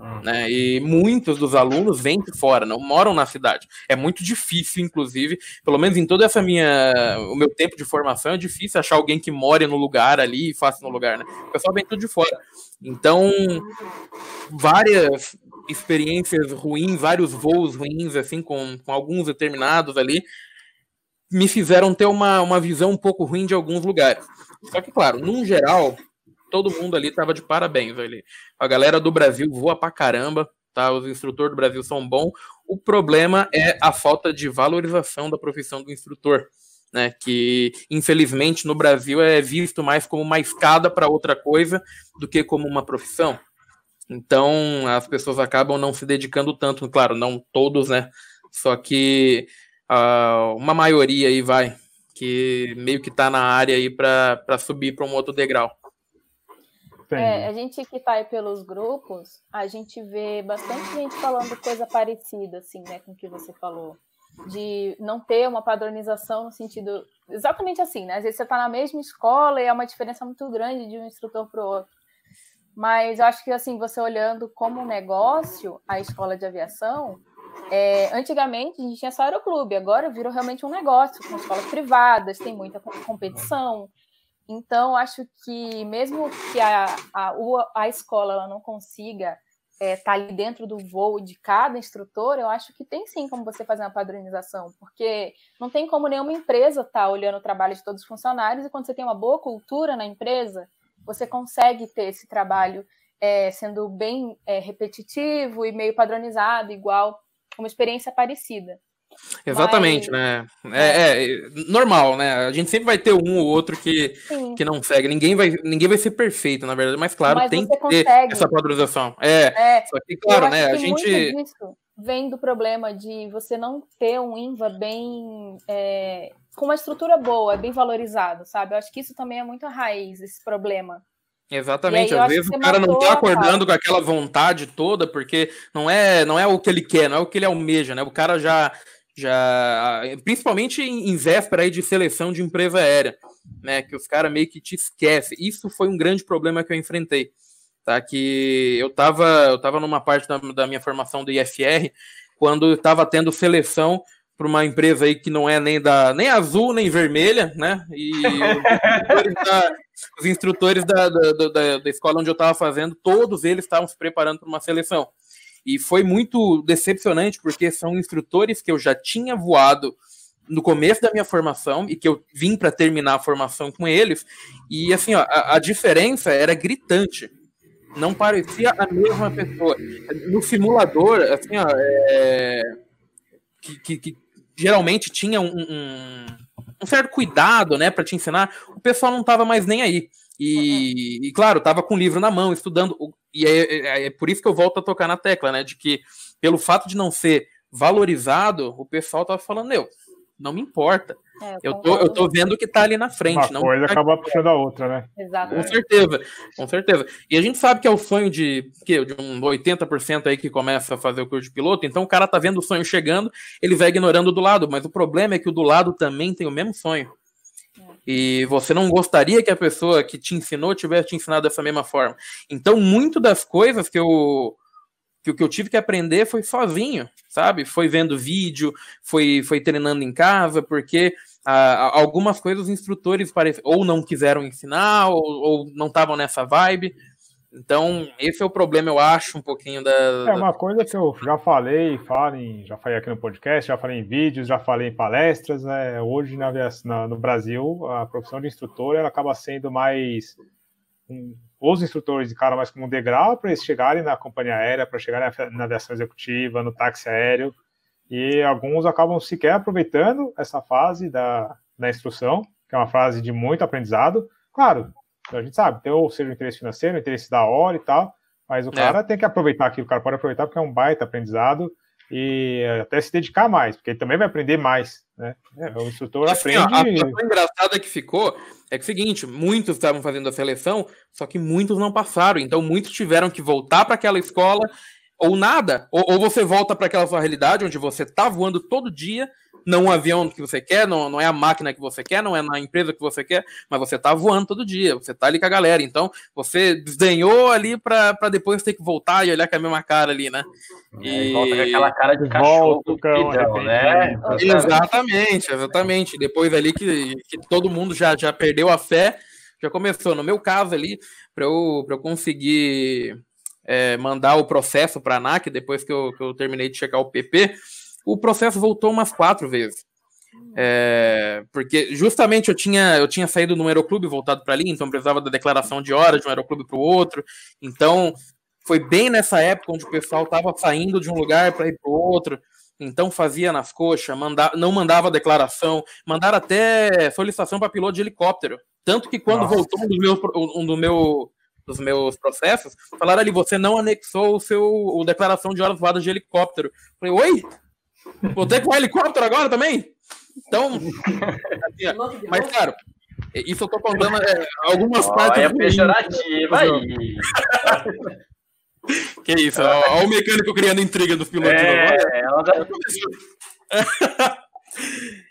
Hum. Né? E muitos dos alunos vêm de fora, não moram na cidade. É muito difícil, inclusive, pelo menos em toda essa minha, o meu tempo de formação, é difícil achar alguém que more no lugar ali e faça no lugar, né? O pessoal vem tudo de fora. Então, várias experiências ruins, vários voos ruins, assim, com, com alguns determinados ali, me fizeram ter uma, uma visão um pouco ruim de alguns lugares. Só que, claro, num geral, todo mundo ali tava de parabéns. Ali. A galera do Brasil voa pra caramba, tá? Os instrutores do Brasil são bons. O problema é a falta de valorização da profissão do instrutor. Né, que infelizmente no Brasil é visto mais como uma escada para outra coisa do que como uma profissão. Então as pessoas acabam não se dedicando tanto, claro, não todos, né? Só que uh, uma maioria aí vai que meio que está na área aí para subir para um outro degrau. É, a gente que está aí pelos grupos, a gente vê bastante gente falando coisa parecida, assim, né, com o que você falou. De não ter uma padronização no sentido. Exatamente assim, né? Às vezes você está na mesma escola e é uma diferença muito grande de um instrutor para o outro. Mas eu acho que, assim, você olhando como negócio a escola de aviação, é, antigamente a gente tinha só aeroclube, agora virou realmente um negócio, com escolas privadas, tem muita competição. Então, acho que mesmo que a, a, a escola ela não consiga estar é, tá ali dentro do voo de cada instrutor, eu acho que tem sim como você fazer uma padronização, porque não tem como nenhuma empresa estar tá olhando o trabalho de todos os funcionários, e quando você tem uma boa cultura na empresa, você consegue ter esse trabalho é, sendo bem é, repetitivo e meio padronizado, igual, uma experiência parecida. Exatamente, Mas... né? É, é, normal, né? A gente sempre vai ter um ou outro que, que não segue. Ninguém vai, ninguém vai ser perfeito, na verdade, mas claro, mas tem que consegue. ter essa padronização. É, é, só que, claro, né? A gente. vem do problema de você não ter um INVA bem. É, com uma estrutura boa, bem valorizado, sabe? Eu acho que isso também é muito a raiz, esse problema. Exatamente, às vezes o cara não tá acordando cara. com aquela vontade toda, porque não é, não é o que ele quer, não é o que ele almeja, né? O cara já já principalmente em, véspera aí de seleção de empresa aérea, né, que os caras meio que te esquecem. Isso foi um grande problema que eu enfrentei, tá? Que eu tava, eu tava numa parte da, da minha formação do IFR quando estava tendo seleção para uma empresa aí que não é nem da nem azul nem vermelha, né? E os instrutores da, da, da, da escola onde eu estava fazendo, todos eles estavam se preparando para uma seleção. E foi muito decepcionante, porque são instrutores que eu já tinha voado no começo da minha formação e que eu vim para terminar a formação com eles. E assim, ó, a, a, diferença era gritante. Não parecia a mesma pessoa. No simulador, assim, ó, é, que, que, que, geralmente tinha um, um, um certo cuidado, né, para te ensinar, o pessoal não estava mais nem aí. E, e, claro, tava com o livro na mão, estudando. E é, é, é, por isso que eu volto a tocar na tecla, né? De que, pelo fato de não ser valorizado, o pessoal tava falando, meu, não me importa. É, eu, tô, eu tô vendo o que tá ali na frente. Uma não coisa tá acaba puxando a outra, né? Exato. Com certeza, com certeza. E a gente sabe que é o sonho de, que, de um 80% aí que começa a fazer o curso de piloto, então o cara tá vendo o sonho chegando, ele vai ignorando do lado, mas o problema é que o do lado também tem o mesmo sonho. E você não gostaria que a pessoa que te ensinou tivesse te ensinado dessa mesma forma. Então, muito das coisas que eu que o que eu tive que aprender foi sozinho, sabe? Foi vendo vídeo, foi, foi treinando em casa, porque ah, algumas coisas os instrutores ou não quiseram ensinar, ou, ou não estavam nessa vibe. Então, esse é o problema, eu acho, um pouquinho da. É uma coisa que eu já falei, falo em, já falei aqui no podcast, já falei em vídeos, já falei em palestras, né? Hoje na, na, no Brasil, a profissão de instrutor ela acaba sendo mais. Um, os instrutores encaram mais como um degrau para eles chegarem na companhia aérea, para chegarem na, na aviação executiva, no táxi aéreo, e alguns acabam sequer aproveitando essa fase da, da instrução, que é uma fase de muito aprendizado. Claro, então, a gente sabe, tem ou seja o interesse financeiro, o interesse da hora e tal, mas o é. cara tem que aproveitar aquilo, o cara pode aproveitar porque é um baita aprendizado e até se dedicar mais, porque ele também vai aprender mais, né? É, o instrutor assim, aprende. a coisa engraçada que ficou é que é o seguinte: muitos estavam fazendo a seleção, só que muitos não passaram, então muitos tiveram que voltar para aquela escola ou nada, ou, ou você volta para aquela sua realidade onde você tá voando todo dia, não o avião que você quer, não, não é a máquina que você quer, não é na empresa que você quer, mas você tá voando todo dia, você tá ali com a galera. Então, você desdenhou ali para depois ter que voltar e olhar com a mesma cara ali, né? É, e volta com aquela cara de cachorro, Volta, cão, pidão, né? Exatamente, exatamente. Depois ali que, que todo mundo já, já perdeu a fé, já começou. No meu caso ali, para eu, eu conseguir é, mandar o processo para a ANAC, depois que eu, que eu terminei de checar o PP, o processo voltou umas quatro vezes. É, porque justamente eu tinha, eu tinha saído no aeroclube voltado para ali, então precisava da declaração de horas de um aeroclube para o outro. Então foi bem nessa época onde o pessoal estava saindo de um lugar para ir para o outro. Então fazia nas coxas, manda, não mandava declaração, mandaram até solicitação para piloto de helicóptero. Tanto que quando Nossa. voltou um dos meus, um do meu, dos meus processos, falaram ali, você não anexou o seu o declaração de horas voadas de helicóptero. falei, oi? Vou ter que voar helicóptero agora também? Então, assim, mas claro, isso eu tô contando é, algumas oh, partes. É pejorativa aí. que isso, olha o mecânico criando intriga dos pilotos. É, ela já...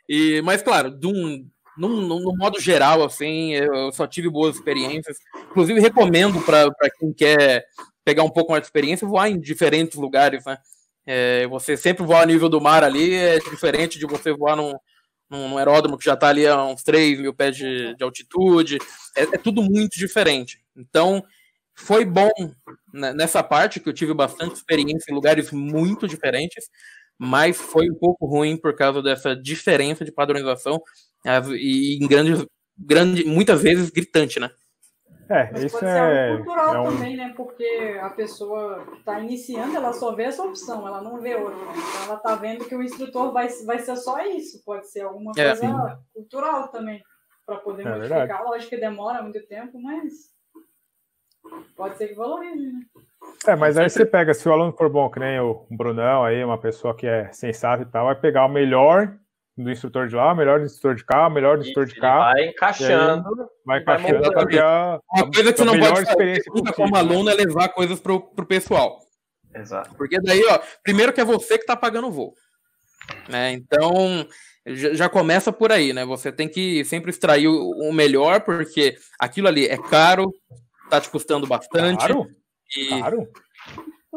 e, mas claro, de um, num, modo geral, assim, eu só tive boas experiências. Inclusive, recomendo para quem quer pegar um pouco mais de experiência voar em diferentes lugares, né? É, você sempre voar a nível do mar ali, é diferente de você voar num, num aeródromo que já está ali a uns 3 mil pés de, de altitude. É, é, tudo muito diferente. Então, foi bom nessa parte, que eu tive bastante experiência em lugares muito diferentes, mas foi um pouco ruim por causa dessa diferença de padronização e em grandes, grande, muitas vezes gritante, né? É, Mas isso pode ser é, algo cultural é um... também, né? Porque a pessoa que está iniciando, ela só vê essa opção, ela não vê outra. Então ela está vendo que o instrutor vai, vai ser só isso. Pode ser alguma é, coisa sim. cultural também, para poder é modificar. Verdade. Lógico que demora muito tempo, mas pode ser que valorize, né? É, mas aí você pega, se o aluno for bom, que nem o Brunão aí, uma pessoa que é sensata e tal, vai pegar o melhor do instrutor de lá, melhor do instrutor de cá, melhor do instrutor de cá. Vai encaixando. Vai encaixando ter a, Uma coisa que você não pode fazer como aluno é levar coisas pro, pro pessoal. Exato. Porque daí, ó, primeiro que é você que tá pagando o voo. Né? Então, já começa por aí, né? Você tem que sempre extrair o melhor, porque aquilo ali é caro, tá te custando bastante. Caro? E... Caro?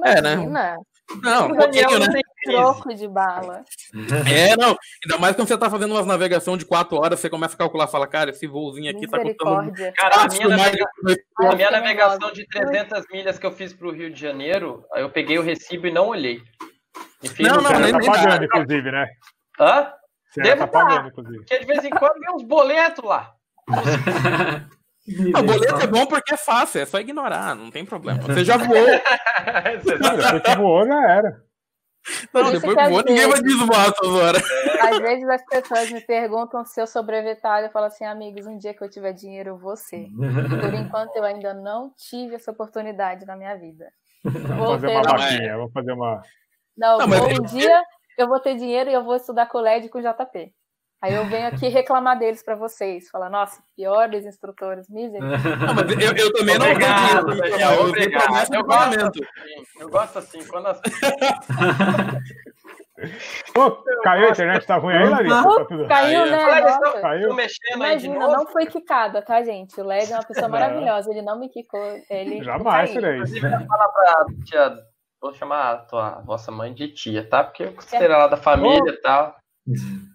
É, né? Não, um pouquinho, né? troco de bala. É, não. Ainda mais quando você tá fazendo umas navegação de quatro horas, você começa a calcular, fala, cara, esse voozinho aqui tá custando... Cara, a minha, navega... a minha navegação de 300 milhas que eu fiz pro Rio de Janeiro, eu peguei o recibo e não olhei. Enfim, não, não, nem, tá pagando, inclusive, né? Hã? Você Devo tá pagando, inclusive. Porque de vez em quando vem uns boletos lá. O boleto é bom porque é fácil, é só ignorar, não tem problema. Você já voou. Você já voou, já era. Não, depois que voou, ninguém vai desvoar essas horas. Às vezes as pessoas me perguntam se eu sou brevetado. Eu falo assim, amigos, um dia que eu tiver dinheiro, eu vou ser. Por enquanto, eu ainda não tive essa oportunidade na minha vida. Vou fazer uma vaquinha, vou fazer uma. Não, não um dia eu vou ter dinheiro e eu vou estudar colégio com JP. Aí eu venho aqui reclamar deles para vocês. Falar, nossa, piores instrutores, misericórdia. Eu, eu, também não acredito. Eu, obrigado. Eu, gosto assim, eu gosto assim. Quando as... Pô, caiu a internet, tá ruim aí, Larissa? Tá. Caiu, né? Caiu. Mexendo Imagina, não foi quicada, tá, gente? O Leg é uma pessoa maravilhosa, ele não me quicou. Ele Jamais isso. Inclusive, eu falar pra tia, vou chamar a tua, vossa mãe de tia, tá? Porque eu considero ela da família e tal.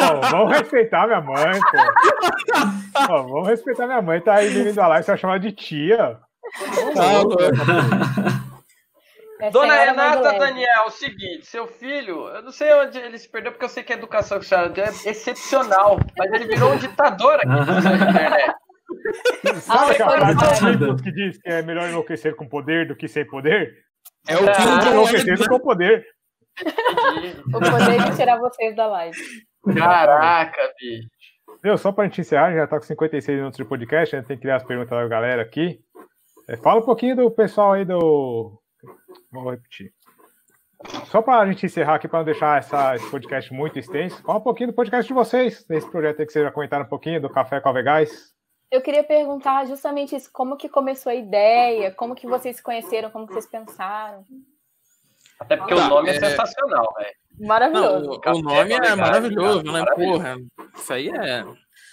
oh, vamos respeitar minha mãe, pô. Oh, vamos respeitar minha mãe, tá aí vindo a live, você vai chamar de tia. É Dona Renata Daniel, o seguinte, seu filho, eu não sei onde ele se perdeu, porque eu sei que a educação que é excepcional, mas ele virou um ditador aqui na internet. Sabe aquela frase que diz que é melhor enlouquecer com poder do que sem poder? É o que ah, enlouquecer com poder o poder de tirar vocês da live. Caraca, bicho. Meu, só pra gente encerrar, já tá com 56 minutos de podcast, a gente tem que criar as perguntas da galera aqui. É, fala um pouquinho do pessoal aí do. Vou repetir. Só para a gente encerrar aqui, para não deixar essa, esse podcast muito extenso, fala um pouquinho do podcast de vocês, desse projeto aí que vocês já comentaram um pouquinho, do Café com a Vegás. Eu queria perguntar justamente isso, como que começou a ideia, como que vocês se conheceram, como que vocês pensaram. Até porque tá, o nome é, é sensacional, velho. Maravilhoso. Não, o, o, nome é maravilhoso, né? Porra, isso aí é.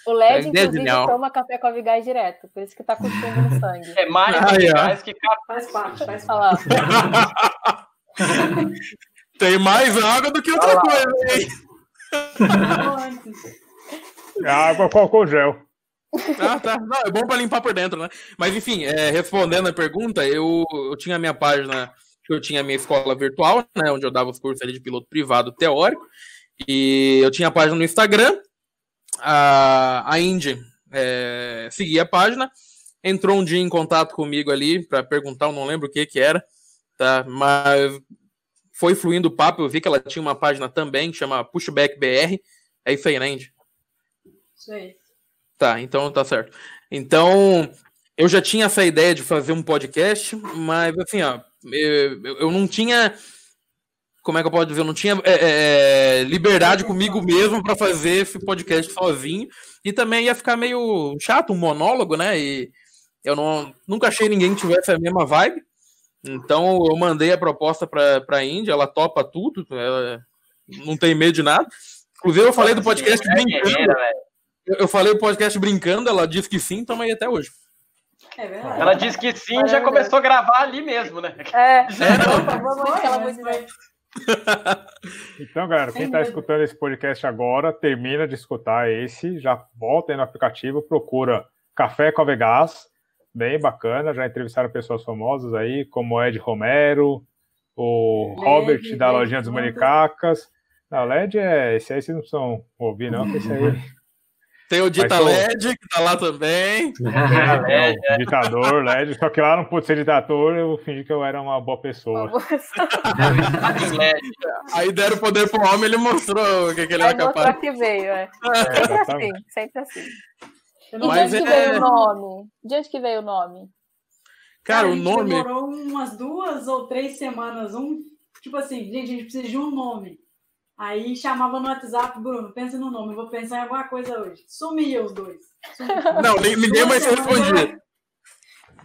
O LED, é inclusive, toma café com a Vigás direto, por isso que tá costumando no sangue. É mais ah, Vigás que faz parte, faz parte. Tem mais água do que outra coisa, hein? água com álcool gel. Ah, tá. Não, é bom para limpar por dentro, né? Mas enfim, é, respondendo a pergunta, eu, eu tinha a minha página, eu tinha a minha escola virtual, né? Onde eu dava os cursos de piloto privado teórico. E eu tinha a página no Instagram. A, a Indy é, seguia a página. Entrou um dia em contato comigo ali para perguntar, eu não lembro o que que era, tá? Mas foi fluindo o papo, eu vi que ela tinha uma página também que chama Pushback BR. É isso aí, né, Indy? Isso aí. Tá, então tá certo. Então, eu já tinha essa ideia de fazer um podcast, mas assim, ó, eu, eu não tinha. Como é que eu posso dizer? Eu não tinha é, é, liberdade comigo mesmo para fazer esse podcast sozinho. E também ia ficar meio chato, um monólogo, né? E eu não, nunca achei ninguém que tivesse a mesma vibe. Então eu mandei a proposta para a Índia, ela topa tudo, ela não tem medo de nada. Inclusive, eu falei do podcast é brincando. Eu falei o podcast brincando, ela disse que sim, tamo aí até hoje. É verdade. Ela disse que sim, já começou a gravar ali mesmo, né? É, é Então, galera, quem está escutando esse podcast agora, termina de escutar esse, já volta aí no aplicativo, procura Café com a Vegas, bem bacana, já entrevistaram pessoas famosas aí, como Ed Romero, o Led, Robert da Lojinha dos Manicacas. Não, LED é. Esse aí vocês não precisam ouvir, não, esse aí. Tem o Dita LED, que tá lá também. É, ditador LED, só que lá não pude ser ditador, eu fingi que eu era uma boa pessoa. Aí deram o poder pro homem, ele mostrou o que, que ele era capaz. que veio, é. é sempre assim, sempre assim. E Mas de onde é... que veio o nome? De onde que veio o nome? Cara, o nome. Demorou umas duas ou três semanas. Um, tipo assim, gente, a gente precisa de um nome. Aí chamava no WhatsApp, Bruno, pensa no nome, eu vou pensar em alguma coisa hoje. Sumia os dois. Sumia. Não, ninguém mais respondia.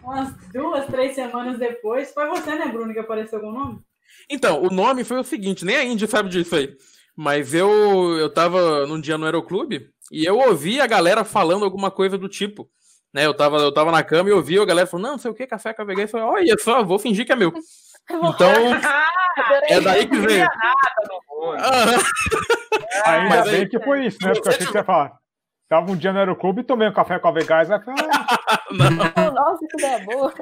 Umas duas, três semanas depois, foi você, né, Bruno, que apareceu com o nome? Então, o nome foi o seguinte, nem a Índia sabe disso aí. Mas eu, eu tava num dia no aeroclube e eu ouvi a galera falando alguma coisa do tipo. Né, eu, tava, eu tava na cama e ouvi a galera falando, não, não sei o que, café com a vegana. Eu falei, olha só, vou fingir que é meu. Então, é daí que vem. Ainda bem aí, que foi isso, né? Porque eu achei que você ia falar. Tava um dia no aeroclube e tomei um café com a Vegás. Né? Nossa, que ideia boa.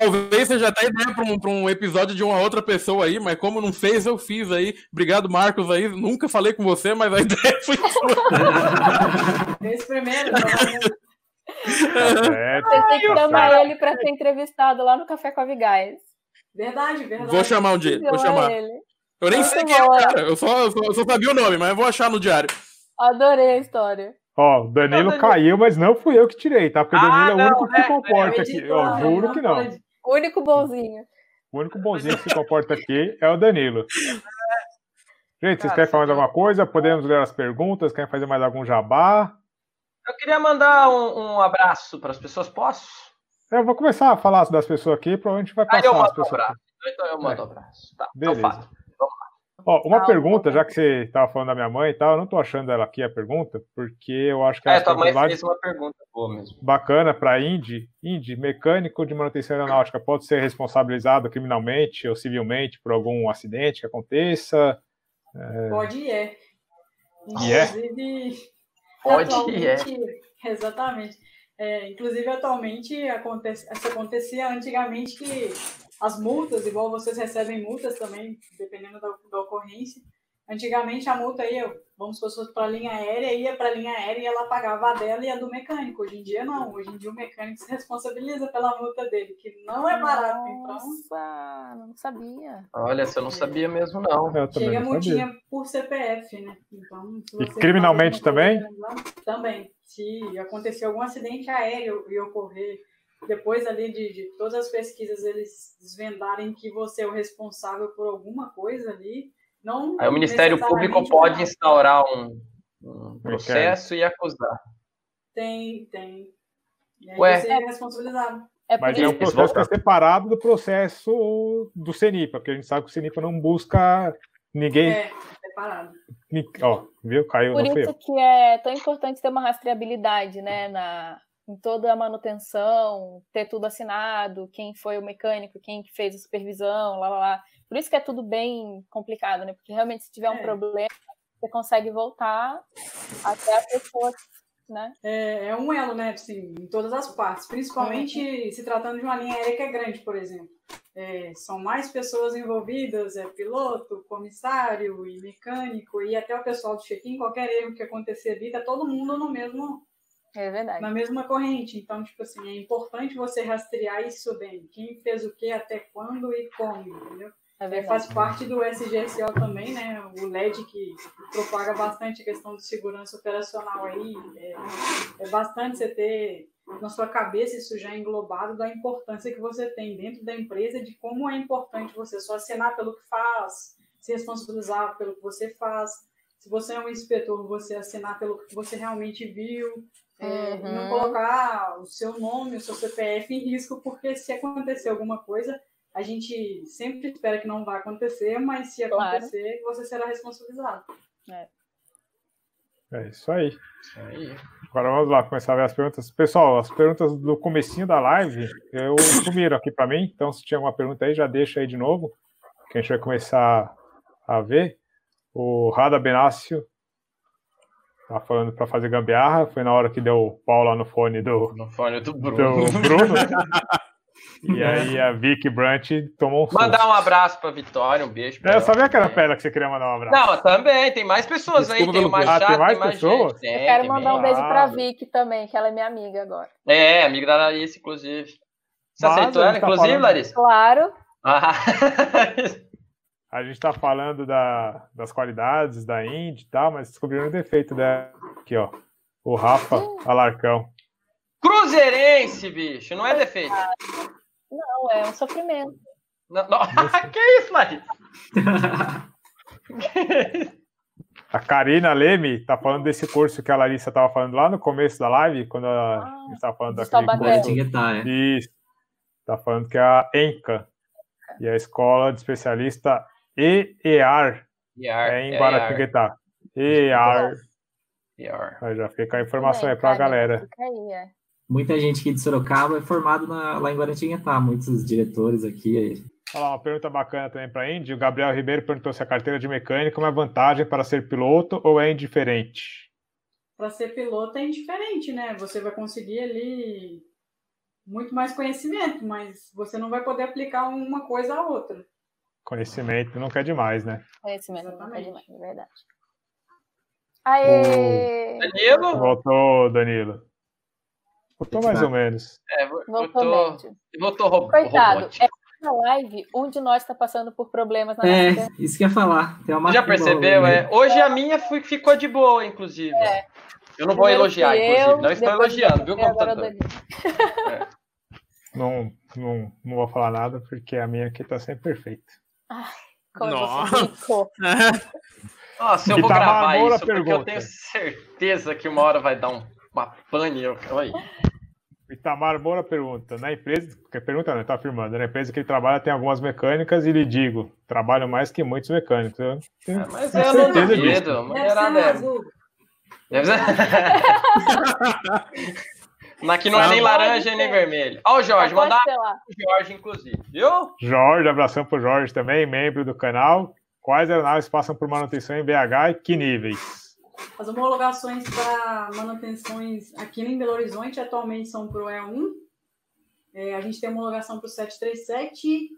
Talvez você já tenha ideia para um, pra um episódio de uma outra pessoa aí, mas como não fez, eu fiz aí. Obrigado, Marcos, aí. Nunca falei com você, mas a ideia foi sua. Esse primeiro, né? é, Você tem que chamar ele para ser entrevistado lá no Café com a Vigás. Verdade, verdade. Vou chamar um dia, vou chamar. Ele. Eu nem sei quem é o cara, eu só, eu só, sabia o nome, mas eu vou achar no diário. Adorei a história. Ó, o Danilo não, caiu, mas não fui eu que tirei, tá? Porque o Danilo ah, é o único que se comporta aqui. Ó, juro que não. O único bonzinho. O único bonzinho que se comporta aqui é o Danilo. Gente, vocês querem falar mais alguma coisa? Podemos ler as perguntas? Querem fazer mais algum jabá? Eu queria mandar um, um abraço para as pessoas, posso? Eu vou começar a falar das pessoas aqui, provavelmente vai passar ah, eu as pessoas. Um abraço. Então eu mando é. um abraço. Tá, então Beleza. Então Ó, uma pergunta, já que você estava falando da minha mãe e tal, eu não estou achando ela aqui a pergunta, porque eu acho que ela é, tua mãe fez uma pergunta boa mesmo. Bacana para Indy. Indy, mecânico de manutenção aeronáutica, pode ser responsabilizado criminalmente ou civilmente por algum acidente que aconteça? É... Pode e é. E é? Pode e é. Exatamente. É, inclusive, atualmente, acontece, isso acontecia antigamente que as multas, igual vocês recebem multas também, dependendo da, da ocorrência. Antigamente a multa ia, vamos supor, para a linha aérea, ia para a linha aérea e ela pagava a dela e a do mecânico. Hoje em dia não, hoje em dia o mecânico se responsabiliza pela multa dele, que não é barato. Então. Nossa, então... não sabia. Olha, você não sabia mesmo não. Chega multinha por CPF, né? Então, e criminalmente também? Lá, também. Se acontecer algum acidente aéreo e ocorrer depois ali de, de, todas as pesquisas eles desvendarem que você é o responsável por alguma coisa ali, não. Aí o Ministério Público pode instaurar um, um processo e acusar. Tem, tem. E aí Ué. você é responsabilizado. É Mas é um processo que é separado do processo do CENIPA, porque a gente sabe que o CENIPA não busca ninguém. É, separado. Ó, viu? Caiu, Por isso que é tão importante ter uma rastreabilidade, né, na, em toda a manutenção, ter tudo assinado, quem foi o mecânico, quem que fez a supervisão, lá, lá, lá. Por isso que é tudo bem complicado, né? Porque realmente se tiver um É. problema, você consegue voltar até a pessoa, né? É, é um elo, né? Assim, em todas as partes. Principalmente se tratando de uma linha aérea que é grande, por exemplo. É, são mais pessoas envolvidas, é piloto, comissário e mecânico, e até o pessoal do check-in, qualquer erro que acontecer ali, tá todo mundo no mesmo, É verdade. na mesma corrente. Então, tipo assim, é importante você rastrear isso bem. Quem fez o que, até quando e como, entendeu? É faz parte do SGSO também, né? O LED que propaga bastante a questão de segurança operacional aí. É, é bastante você ter na sua cabeça isso já englobado da importância que você tem dentro da empresa, de como é importante você só assinar pelo que faz, se responsabilizar pelo que você faz. Se você é um inspetor, você assinar pelo que você realmente viu. É, e não Uhum. colocar o seu nome, o seu CPF em risco, porque se acontecer alguma coisa, a gente sempre espera que não vai acontecer, mas se Claro. acontecer, você será responsabilizado. É isso aí. Isso aí. Agora vamos lá, começar a ver as perguntas. Pessoal, as perguntas do comecinho da live, eu sumiram aqui para mim, então se tinha alguma pergunta aí, já deixa aí de novo, que a gente vai começar a ver. O Rada Benácio tá falando para fazer gambiarra, foi na hora que deu pau lá no fone do, No fone do do Bruno. Bruno. e aí a Vicky Brant tomou um susto. Mandar um abraço pra Vitória, um beijo. pra eu ela sabia que era pra ela que você queria mandar um abraço. Não, também, tem mais pessoas aí, Desculpa tem pelo o Machado, Ah, tem mais tem mais pessoas? gente. Tem, Eu quero tem mandar um beijo pra. Vicky também, que ela é minha amiga agora. É, amiga da Larissa, inclusive. Você Mas aceitou ela, tá inclusive, falando- Larissa? Claro, Ah. A gente tá falando da- das qualidades da Indy e tal, mas descobriram o defeito dela. Aqui, ó. O Rafa Alarcão. Cruzeirense, bicho, não é defeito. não, é um sofrimento. Não, não. que isso, Larissa? A Karina Leme tá falando desse curso que a Larissa tava falando lá no começo da live, quando a Ah, gente tava falando daquele curso. É. Isso. Tá falando que é a ENCA. E a escola de especialista EEAR é em é Guaratinguetá. EEAR. Yar. Aí Já fica a informação aí Também, pra Karina, galera. Aí, é. Muita gente aqui de Sorocaba é formado na- lá em Guaratinguetá, muitos diretores aqui. aí. Olha lá, uma pergunta bacana também para a Indy. O Gabriel Ribeiro perguntou se a carteira de mecânico é uma vantagem para ser piloto ou é indiferente. Para ser piloto é indiferente, né? Você vai conseguir ali muito mais conhecimento, mas você não vai poder aplicar uma coisa à outra. Conhecimento nunca é demais, né? Conhecimento nunca é demais, é verdade. Aê! Danilo? Voltou, Danilo. Voltou mais ou menos. É, vo- Voltou votou, médio. votou ro Coitado, robótico. é na live, um de nós está passando por problemas na É, nossa isso que eu ia falar. Tem uma Já percebeu, é? Hoje a minha foi- ficou de boa, inclusive. Eu não vou Primeiro elogiar, fui inclusive. eu, não estou elogiando, viu, o computador? Danilo. Não, não, não vou falar nada porque a minha aqui tá sempre perfeita. Como Nossa. você ficou. Nossa, eu vou Itamar gravar isso, porque eu pergunta. tenho certeza que uma hora vai dar um- uma pane. eu- Oi. Itamar Moura pergunta: na empresa, que pergunta não, ele tá afirmando, na empresa que ele trabalha tem algumas mecânicas e lhe digo, trabalho mais que muitos mecânicos. Eu tenho É, mas tenho eu não certeza disso. duvido. Deve ser é. azul. Deve ser- Mas que não é nem laranja nem vermelho. Ó, o Jorge, mandar pro Jorge, inclusive, viu? Jorge, abração pro Jorge também, membro do canal. Quais aeronaves passam por manutenção em BH e que níveis? As homologações para manutenções aqui em Belo Horizonte atualmente são para o E1. É, a gente tem homologação para o 737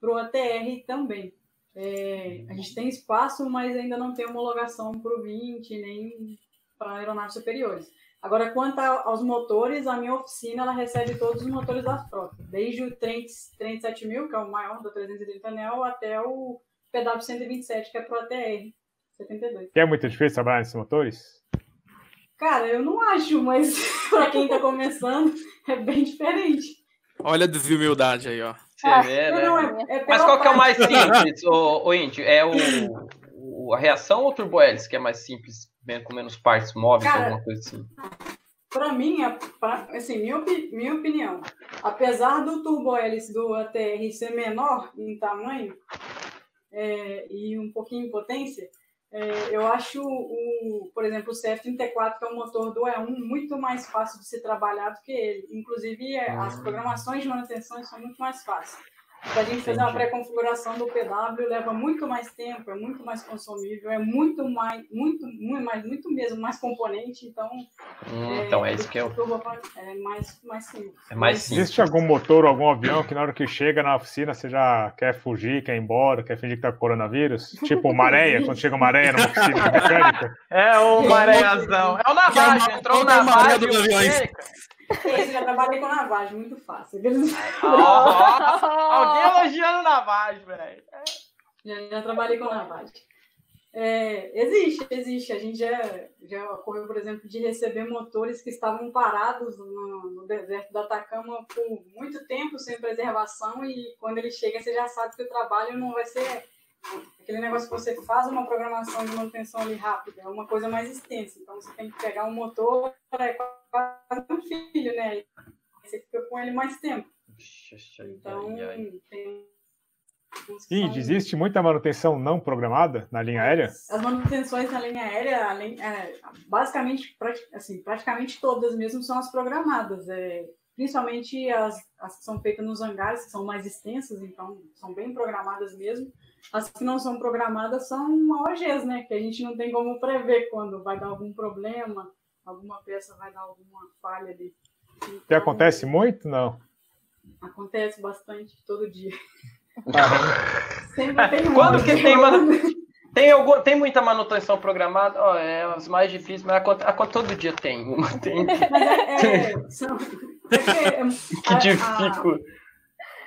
para o ATR também. É, a gente tem espaço, mas ainda não tem homologação para o 20 nem para aeronaves superiores. Agora, quanto aos motores, a minha oficina ela recebe todos os motores da frota, desde o 30 37000, que é o maior da 330 Neo, até o PW127, que é para o ATR 72. Que é muito difícil trabalhar nesses motores? Cara, eu não acho, mas para quem tá começando é bem diferente. Olha a desumildade aí, ó. Você Ah, vê, Não, né? não, é, é Mas qual que é o mais simples, o, o Índio? É o, o- a reação ou o turbo hélice, que é mais simples, com menos partes móveis, Cara, alguma coisa assim? para mim, é pra, assim, minha, minha opinião, apesar do turbo hélice do ATR ser menor em tamanho é, e um pouquinho em potência, é, eu acho, o, por exemplo, o CF34, que é o motor do E1, muito mais fácil de ser trabalhado que ele. Inclusive, é, as hum. programações de manutenção são muito mais fáceis. Para a gente fazer uma pré-configuração do PW leva muito mais tempo, é muito mais consumível, é muito mais, muito, muito mais, muito mesmo mais componente, então. Hum, é, então é isso que eu. É mais, mais simples. É mais simples. Existe algum motor ou algum avião que na hora que chega na oficina você já quer fugir, quer ir embora, quer fingir que tá com coronavírus? Tipo maréia, quando chega uma maréia na oficina mecânica? É o maréiazão. É o Navage, entrou na Navage do aviões. Esse já trabalhei com lavagem, muito fácil. Oh, alguém elogiando lavagem, velho. Já, já, trabalhei com lavagem. É, existe, existe. A gente já, já ocorreu, por exemplo, de receber motores que estavam parados no, no, deserto do Atacama por muito tempo, sem preservação, e quando ele chega, você já sabe que o trabalho não vai ser aquele negócio que você faz uma programação de manutenção ali rápida, é uma coisa mais extensa. Então você tem que pegar um motor, é quase um filho, né? E você fica com ele mais tempo. Então, tem e existe muita manutenção não programada na linha aérea? As manutenções na linha aérea, além, é, basicamente, assim, praticamente todas mesmo são as programadas. É, principalmente as, as que são feitas nos hangares, que são mais extensas, então são bem programadas mesmo. As que não são programadas são OGs, né? Que a gente não tem como prever quando vai dar algum problema, alguma peça vai dar alguma falha ali. Então, que acontece muito, não? Acontece bastante, todo dia. Sempre tem Quando que tem, mano? Tem, algum, tem muita manutenção programada? Oh, é as mais difíceis, mas a, a, a, todo dia tem uma. Tem... Mas é, é, são, é que, é, que difícil.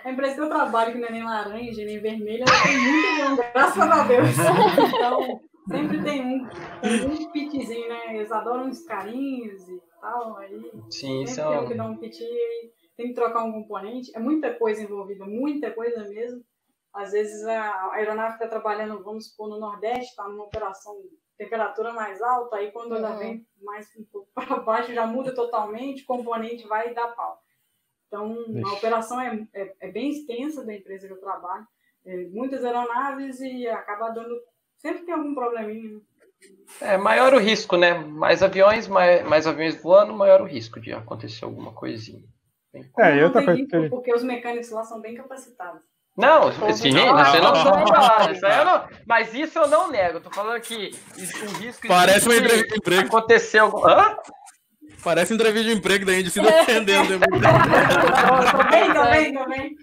A empresa que eu trabalho, que não é nem laranja, nem vermelha, ela tem muito bom, graças a Deus. Então, sempre tem um, um pitzinho, né? Eles adoram uns carinhos e tal. Aí Sim, sempre são... tem um que dá um pit e tem que trocar um componente. É muita coisa envolvida, muita coisa mesmo. Às vezes a aeronave está trabalhando, vamos supor, no Nordeste, está numa operação temperatura mais alta, aí quando ela uhum. vem mais um pouco para baixo já muda totalmente, o componente vai dar pau. Então, Ixi. a operação é, é, é, bem extensa da empresa que eu trabalho. É, muitas aeronaves e acaba dando. Sempre tem algum probleminha. É maior o risco, né? Mais aviões, mais, mais aviões voando, maior o risco de acontecer alguma coisinha. É, eu também. Porque os mecânicos lá são bem capacitados. Não, sim, não, você não falar. Isso eu não, mas isso eu não nego. Tô falando que o risco Parece uma entrevista de emprego. Aconteceu. Hã? Parece entrevista de emprego da gente se defendendo. Também, também, também.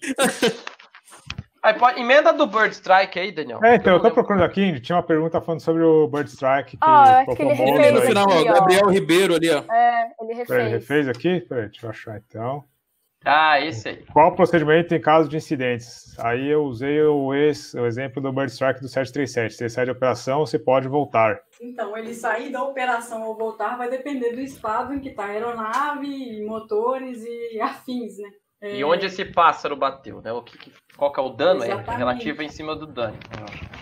Aí, pode, emenda do Bird Strike aí, Daniel. É, então, eu, eu tô procurando aqui, tinha uma pergunta falando sobre o Bird Strike. Que ah, acho que ele refez no final, ó, Gabriel Ribeiro ali, ó. É, ele refez. Ele refez aqui? Peraí, deixa eu achar então. Ah, esse aí. Qual o procedimento em caso de incidentes? Aí eu usei o, ex, o exemplo do Bird Strike do 737. Se sai de operação, você pode voltar. Então, ele sair da operação ou voltar vai depender do estado em que está a aeronave, motores e afins, né? É... E onde esse pássaro bateu, né? O que, qual que é o dano é relativo em cima do dano.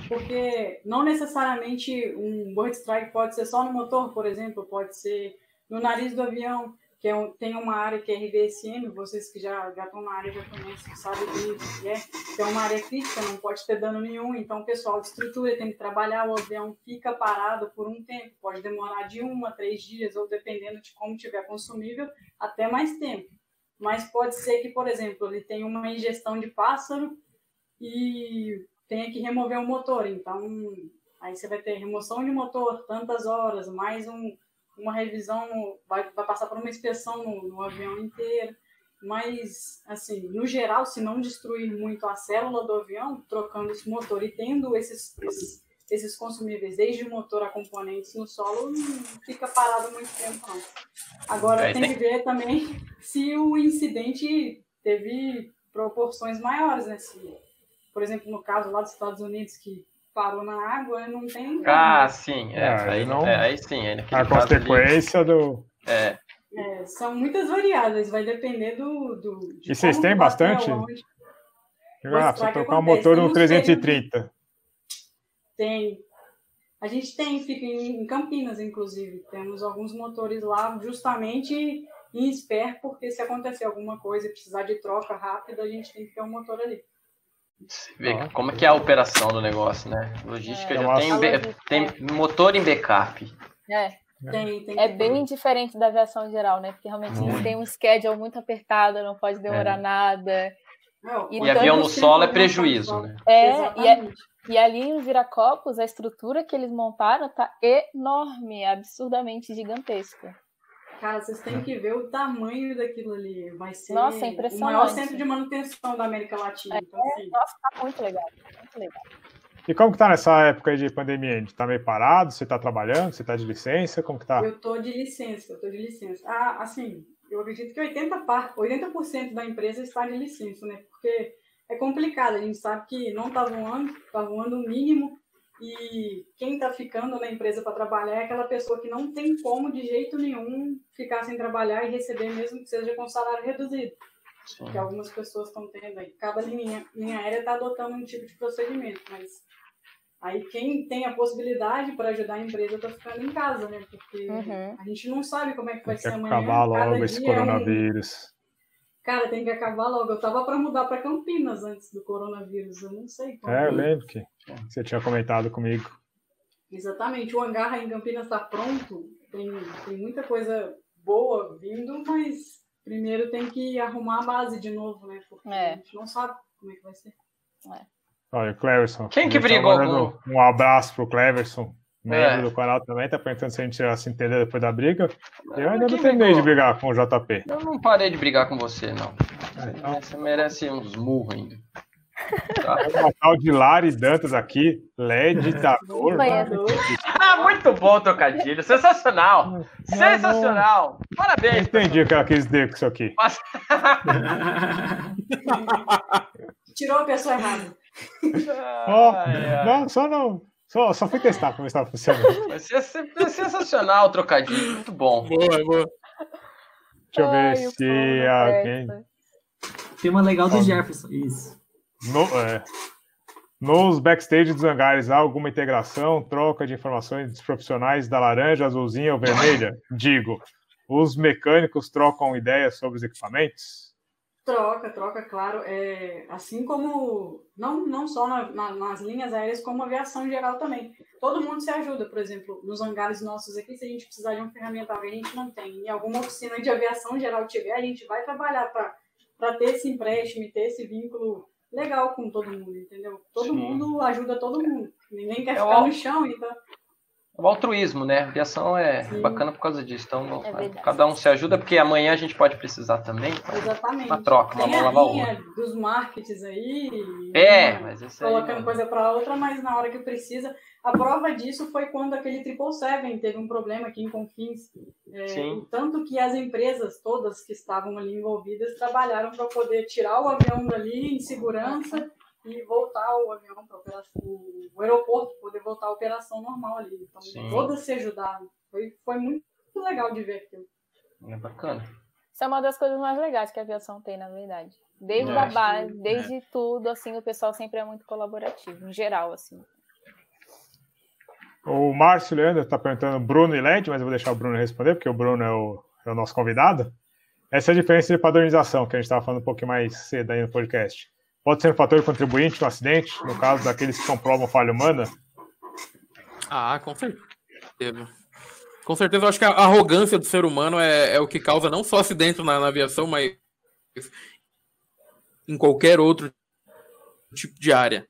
Porque não necessariamente um bird strike pode ser só no motor, por exemplo, pode ser no nariz do avião, que é um, tem uma área que é RVSM, vocês que já, já estão na área já conhecem, sabem que é, que é uma área crítica, não pode ter dano nenhum, então o pessoal de estrutura tem que trabalhar, o avião fica parado por um tempo, pode demorar de uma a três dias, ou dependendo de como tiver consumível, até mais tempo. Mas pode ser que, por exemplo, ele tenha uma ingestão de pássaro e tenha que remover o motor, então aí você vai ter remoção de motor, tantas horas, mais um uma revisão, vai, vai passar por uma inspeção no, no, avião inteiro. Mas, assim, no geral, se não destruir muito a célula do avião, trocando esse motor e tendo esses, esses, esses consumíveis, desde o motor a componentes no solo, não fica parado muito tempo, não. Agora, tem que ver também se o incidente teve proporções maiores, né? Se, por exemplo, no caso lá dos Estados Unidos, que parou na água, não tem. Ah, sim, é, é aí, não, é, aí sim. É a consequência ali, do. É. é. São muitas variáveis, vai depender do. do e vocês têm bastante? Ah, precisa trocar um motor no 330. Tem. A gente tem, fica em Campinas, inclusive. Temos alguns motores lá justamente em espera, porque se acontecer alguma coisa e precisar de troca rápida, a gente tem que ter um motor ali. Vê como é que é a operação do negócio, né? Logística é, já tem, logística. tem motor em backup. É. Tem, tem é bem diferente da aviação geral, né? Porque realmente hum. tem um schedule muito apertado, não pode demorar é. nada. Não, e, e avião no solo é prejuízo, né? É, e, é, e, ali em Viracopos, a estrutura que eles montaram tá enorme, absurdamente gigantesca. Cara, vocês têm que ver o tamanho daquilo ali. Vai ser Nossa, é o maior centro de manutenção da América Latina. Então, assim... Nossa, tá muito legal. Muito legal. E como que tá nessa época de pandemia? A gente tá meio parado? Você tá trabalhando? Você tá de licença? Como que tá? Eu tô de licença, eu tô de licença. Ah, assim, eu acredito que 80%, par, 80 da empresa está de licença, né? Porque é complicado, a gente sabe que não tá voando, tá voando o mínimo, e quem está ficando na empresa para trabalhar é aquela pessoa que não tem como, de jeito nenhum, ficar sem trabalhar e receber, mesmo que seja com salário reduzido. Sim. Que algumas pessoas estão tendo aí. Cada linha, linha aérea está adotando um tipo de procedimento, mas aí quem tem a possibilidade para ajudar a empresa está ficando em casa, né? Porque uhum. a gente não sabe como é que vai ser amanhã. Acabar logo esse coronavírus. É Cara, tem que acabar logo. Eu tava para mudar para Campinas antes do coronavírus. Eu não sei como. É, eu lembro que você tinha comentado comigo. Exatamente. O hangar em Campinas está pronto. Tem, tem muita coisa boa vindo, mas primeiro tem que arrumar a base de novo, né? Porque é. a gente não sabe como é que vai ser. É. Olha, Cleverson. Quem que brigou. Um abraço pro Cleverson membro é. do canal também, tá perguntando se a gente já se entendeu depois da briga. Eu ainda não terminei de brigar com o JP. Eu não parei de brigar com você, não. É, então... Você merece uns murros ainda. Tá. O de Lari Dantas aqui, LED ditador. ah, muito bom, trocadilho. Sensacional. Não, Sensacional. Não... Parabéns. entendi o que ela quis dizer com isso aqui. Mas... Tirou a pessoa errada. Oh, não, só não. Só, só fui testar como estava funcionando. Vai ser, sensacional o trocadilho, muito bom. Boa, boa. Deixa eu ver Ai, se alguém. Tem uma legal do Jefferson, isso. No, é, nos backstage dos hangares há alguma integração, troca de informações dos profissionais da laranja, azulzinha ou vermelha? Digo, os mecânicos trocam ideias sobre os equipamentos? Troca, troca, claro. É, assim como, não, não só na, na, nas linhas aéreas, como aviação em geral também. Todo mundo se ajuda, por exemplo, nos hangares nossos aqui, se a gente precisar de um ferramental que a gente não tem, e alguma oficina de aviação geral tiver, a gente vai trabalhar para ter esse empréstimo e ter esse vínculo legal com todo mundo, entendeu? Todo Sim. mundo ajuda todo mundo. Ninguém quer é ficar no chão, então o altruísmo, né? A aviação é Sim. bacana por causa disso. Então, é cada um se ajuda, porque amanhã a gente pode precisar também. Então, Exatamente. Uma troca, uma Tem mão lava a outra. dos markets aí. É, né? mas isso. Colocando coisa para outra, mas na hora que precisa. A prova disso foi quando aquele 777 teve um problema aqui em Confins. É, tanto que as empresas todas que estavam ali envolvidas trabalharam para poder tirar o avião dali em segurança e voltar o avião para o aeroporto, poder voltar à operação normal ali. Então, Sim. todas se ajudaram. Foi, foi muito legal de ver aquilo. É bacana. Isso é uma das coisas mais legais que a aviação tem, na verdade. Desde a base, que, desde é. tudo, assim, o pessoal sempre é muito colaborativo, em geral, assim. O Márcio Leandro está perguntando Bruno e LED, mas eu vou deixar o Bruno responder, porque o Bruno é o, é o nosso convidado. Essa é a diferença de padronização, que a gente estava falando um pouquinho mais cedo aí no podcast pode ser um fator contribuinte no acidente, no caso daqueles que comprovam falha humana? Ah, com certeza. Com certeza, eu acho que a arrogância do ser humano é, é o que causa não só acidente na, na, aviação, mas em qualquer outro tipo de área.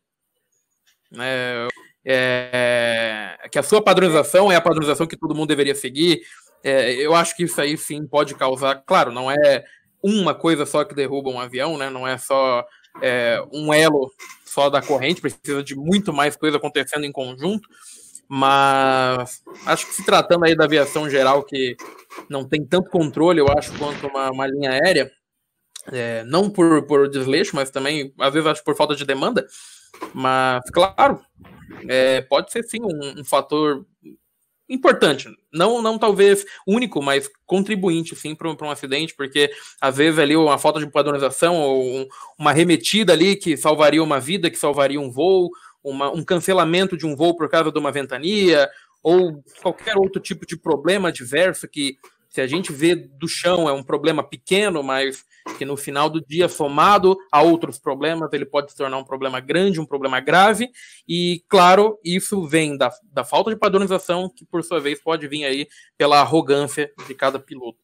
É, é, que a sua padronização é a padronização que todo mundo deveria seguir. É, eu acho que isso aí sim pode causar. Claro, não é uma coisa só que derruba um avião, né? Não é só é, um elo só da corrente, precisa de muito mais coisa acontecendo em conjunto. Mas acho que se tratando aí da aviação geral, que não tem tanto controle, eu acho, quanto uma, uma linha aérea, é, não por, por desleixo, mas também, às vezes, acho por falta de demanda. Mas, claro, é, pode ser sim um, um fator importante, não, não talvez único, mas contribuinte sim para um acidente, porque às vezes ali uma falta de padronização ou uma remetida ali que salvaria uma vida, que salvaria um voo, uma, um cancelamento de um voo por causa de uma ventania, ou qualquer outro tipo de problema adverso que, se a gente vê do chão, é um problema pequeno, mas que no final do dia, somado a outros problemas, ele pode se tornar um problema grande, um problema grave, e claro, isso vem da, da falta de padronização, que por sua vez pode vir aí pela arrogância de cada piloto.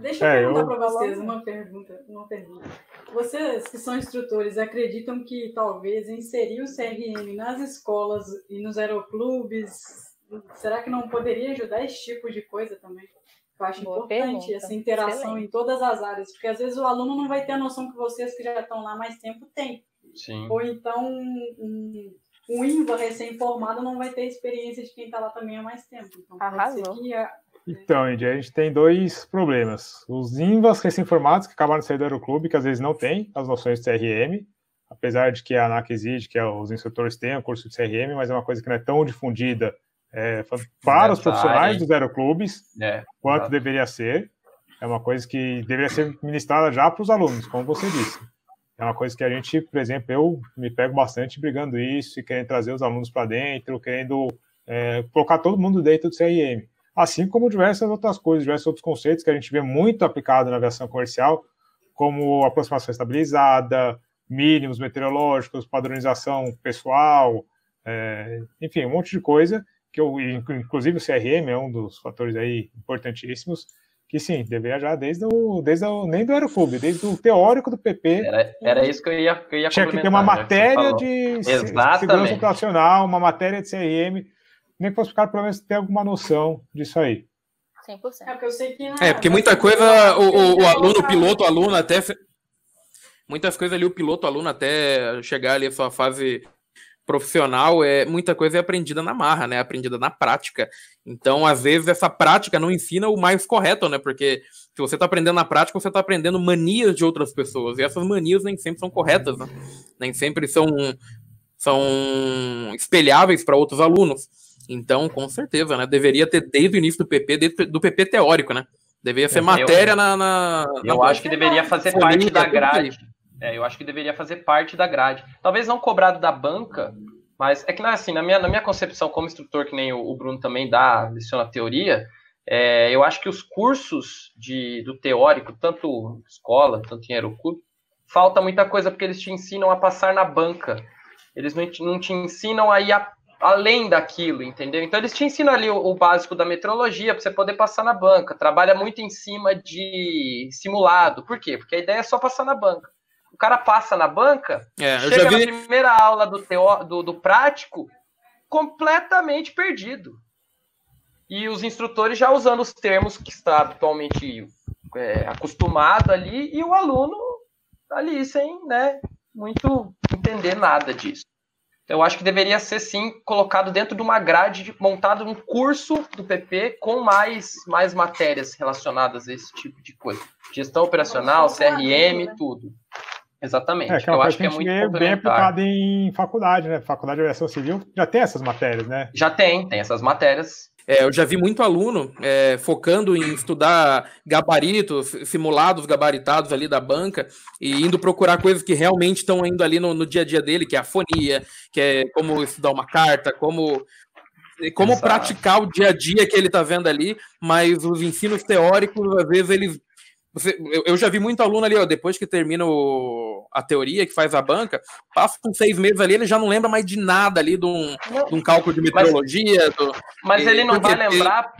Deixa eu é, perguntar eu... para vocês uma pergunta, uma pergunta. Vocês que são instrutores acreditam que talvez inserir o CRM nas escolas e nos aeroclubes, será que não poderia ajudar esse tipo de coisa também? Eu acho Boa importante pergunta. essa interação Excelente. em todas as áreas, porque às vezes o aluno não vai ter a noção que vocês que já estão lá mais tempo têm. Sim. Ou então um, um INVA recém-formado não vai ter experiência de quem está lá também há mais tempo. Então, Arrasou. a, então, Indy, a gente tem dois problemas. Os INVAs recém-formados que acabaram de sair do aeroclube, que às vezes não têm as noções de CRM, apesar de que a ANAC exige que os instrutores tenham curso de CRM, mas é uma coisa que não é tão difundida é, para os profissionais dos aeroclubes é, quanto deveria ser. É uma coisa que deveria ser ministrada já para os alunos, como você disse. É uma coisa que a gente, por exemplo, eu me pego bastante brigando isso e querendo trazer os alunos para dentro, querendo é, colocar todo mundo dentro do CRM assim como diversas outras coisas, diversos outros conceitos que a gente vê muito aplicado na aviação comercial, como aproximação estabilizada, mínimos meteorológicos, padronização pessoal, é, enfim, um monte de coisa que eu, inclusive o CRM é um dos fatores aí importantíssimos, que sim, deveria já desde o, desde o, nem do Aeroclube, desde o teórico do PP. Era, era isso que eu ia, que eu ia Tinha que ter uma matéria de Exatamente. segurança operacional, uma matéria de CRM, nem que fosse o cara pelo menos ter alguma noção disso aí. 100%. É porque eu sei que. é, porque muita coisa o, o, o aluno, o piloto, o aluno até. Muitas coisas ali, o piloto, o aluno até chegar ali a sua fase profissional, é muita coisa é aprendida na marra, né? Aprendida na prática. Então, às vezes, essa prática não ensina o mais correto, né? Porque se você está aprendendo na prática, você está aprendendo manias de outras pessoas. E essas manias nem sempre são corretas, né? Nem sempre são, são espelháveis para outros alunos. Então, com certeza, né? Deveria ter desde o início do PP, desde do PP teórico, né? Deveria ser matéria eu, na, na, Eu na... acho que deveria fazer parte da grade. É, eu acho que deveria fazer parte da grade. Talvez não cobrado da banca, mas é que assim, na minha, na minha concepção como instrutor, que nem o, o Bruno também dá, leciona teoria, é, eu acho que os cursos de, do teórico, tanto escola, tanto em aeroclube, falta muita coisa porque eles te ensinam a passar na banca. Eles não te, não te ensinam a ir a além daquilo, entendeu? Então eles te ensinam ali o, o básico da metrologia para você poder passar na banca. Trabalha muito em cima de simulado. Por quê? Porque a ideia é só passar na banca. O cara passa na banca, é, chega vi... na primeira aula do, teo, do, do prático completamente perdido. E os instrutores já usando os termos que está atualmente é, acostumado ali, e o aluno ali sem né, muito entender nada disso eu acho que deveria ser sim colocado dentro de uma grade, montado um curso do PP com mais, mais matérias relacionadas a esse tipo de coisa. Gestão operacional, CRM, tudo. Exatamente. É, que é eu acho que, é muito bem aplicado em faculdade, né? Faculdade de aviação civil já tem essas matérias, né? Já tem, tem essas matérias. É, eu já vi muito aluno é, focando em estudar gabaritos, simulados gabaritados ali da banca e indo procurar coisas que realmente estão indo ali no, no, dia a dia dele, que é a fonia, que é como estudar uma carta, como como Exato. praticar o dia a dia que ele está vendo ali, mas os ensinos teóricos, às vezes, eles você, eu, eu, já vi muito aluno ali, ó, depois que termina o, a teoria, que faz a banca, passa com seis meses ali, ele já não lembra mais de nada ali de um, de um cálculo de meteorologia. Mas, do, mas ele não vai lembrar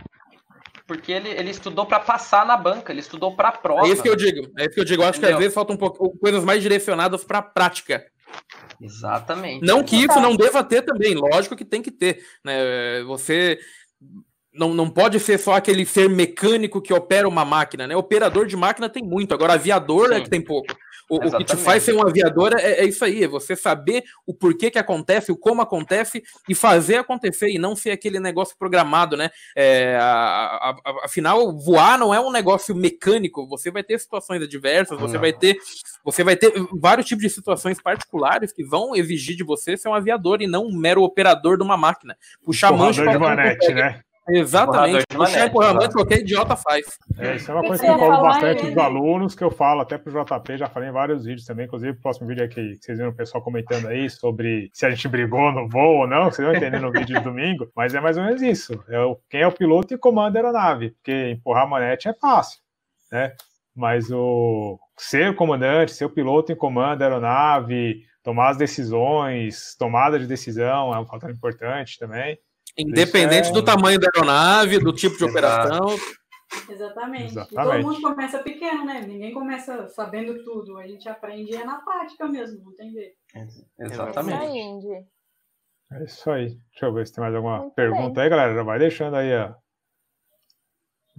porque ele, ele estudou para passar na banca, ele estudou para prova. É isso que eu digo, é isso que eu digo. Eu acho Entendeu? que às vezes faltam um pouco coisas mais direcionadas para prática. Exatamente. Não que isso não deva ter também, lógico que tem que ter. Né? Você não, não pode ser só aquele ser mecânico que opera uma máquina, né? Operador de máquina tem muito, agora aviador Sim. é que tem pouco. O, o, que te faz ser um aviador é, é, isso aí, é você saber o porquê que acontece, o como acontece e fazer acontecer e não ser aquele negócio programado, né? É, a, a, afinal, voar não é um negócio mecânico. Você vai ter situações adversas, você vai ter, você vai ter vários tipos de situações particulares que vão exigir de você ser um aviador e não um mero operador de uma máquina. Puxar de manete, né? Exatamente. O chá empurramento qualquer idiota faz. É, isso é uma coisa que eu falo bastante dos alunos, que eu falo até pro JP, já falei em vários vídeos também, inclusive o próximo vídeo aqui, vocês viram o pessoal comentando aí sobre se a gente brigou no voo ou não, vocês vão entender no vídeo de domingo, mas é mais ou menos isso. É o, quem é o piloto e comanda a aeronave, porque empurrar a manete é fácil, né? Mas o ser o comandante, ser o piloto em comando da aeronave, tomar as decisões, tomada de decisão é um fator importante também. Independente é... do tamanho da aeronave, do tipo de operação. Exatamente. Exatamente. todo mundo começa pequeno, né? Ninguém começa sabendo tudo. A gente aprende é na prática mesmo, não tem jeito. Exatamente. É isso aí. Deixa eu ver se tem mais alguma Muito pergunta bem. aí, galera. Já vai deixando aí a,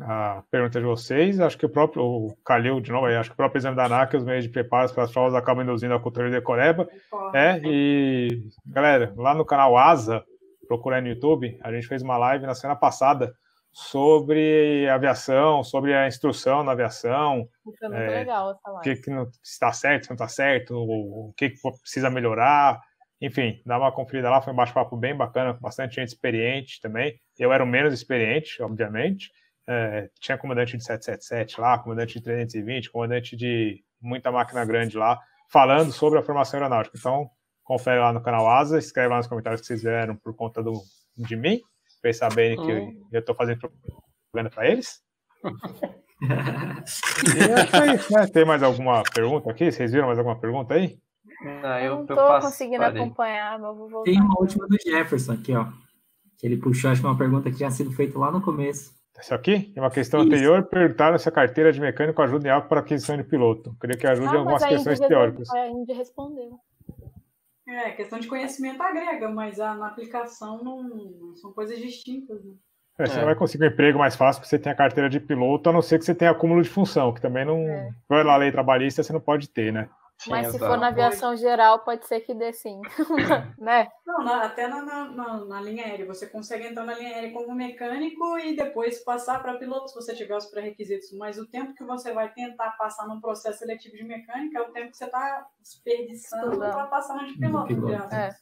a pergunta de vocês. Acho que o próprio o Calil, de novo, aí, acho que o próprio exame da ANAC, os meios de preparo para as provas acabam induzindo a cultura de decoreba. É, e galera, lá no canal Asa, procurar no YouTube, a gente fez uma live na semana passada sobre aviação, sobre a instrução na aviação. Foi muito é, legal essa live. O que, que não está certo, se não está certo, o, o que, que precisa melhorar. Enfim, dá uma conferida lá, foi um bate-papo bem bacana, com bastante gente experiente também. Eu era o menos experiente, obviamente. É, tinha comandante de 777 lá, comandante de 320, comandante de muita máquina grande lá, falando sobre a formação aeronáutica. Então, confere lá no canal Asa, escreve lá nos comentários que vocês vieram por conta do, de mim, para eles saberem que hum. eu estou fazendo propaganda para eles. e é isso, né? Tem mais alguma pergunta aqui? Vocês viram mais alguma pergunta aí? Não, eu, não estou conseguindo acompanhar, mas vou voltar. Tem uma última do Jefferson aqui, ó. Que ele puxou, acho que uma pergunta que tinha sido feita lá no começo. Isso aqui? Em uma questão Isso. anterior, perguntaram se a carteira de mecânico ajuda em algo para aquisição de piloto. Queria que ajude ah, em algumas questões teóricas. A Indy respondeu. É, questão de conhecimento agrega, mas a, na aplicação não, são coisas distintas. Né? É, você é. vai conseguir um emprego mais fácil porque você tem a carteira de piloto, a não ser que você tenha acúmulo de função, que também não. É. Vai lá, lei trabalhista, você não pode ter, né? Mas se for na aviação geral, pode ser que dê sim. né? Não, na, até na, na, na, linha aérea. Você consegue entrar na linha aérea como mecânico e depois passar para piloto se você tiver os pré-requisitos. Mas o tempo que você vai tentar passar no processo seletivo de mecânica é o tempo que você está desperdiçando para passar no de piloto. piloto. É.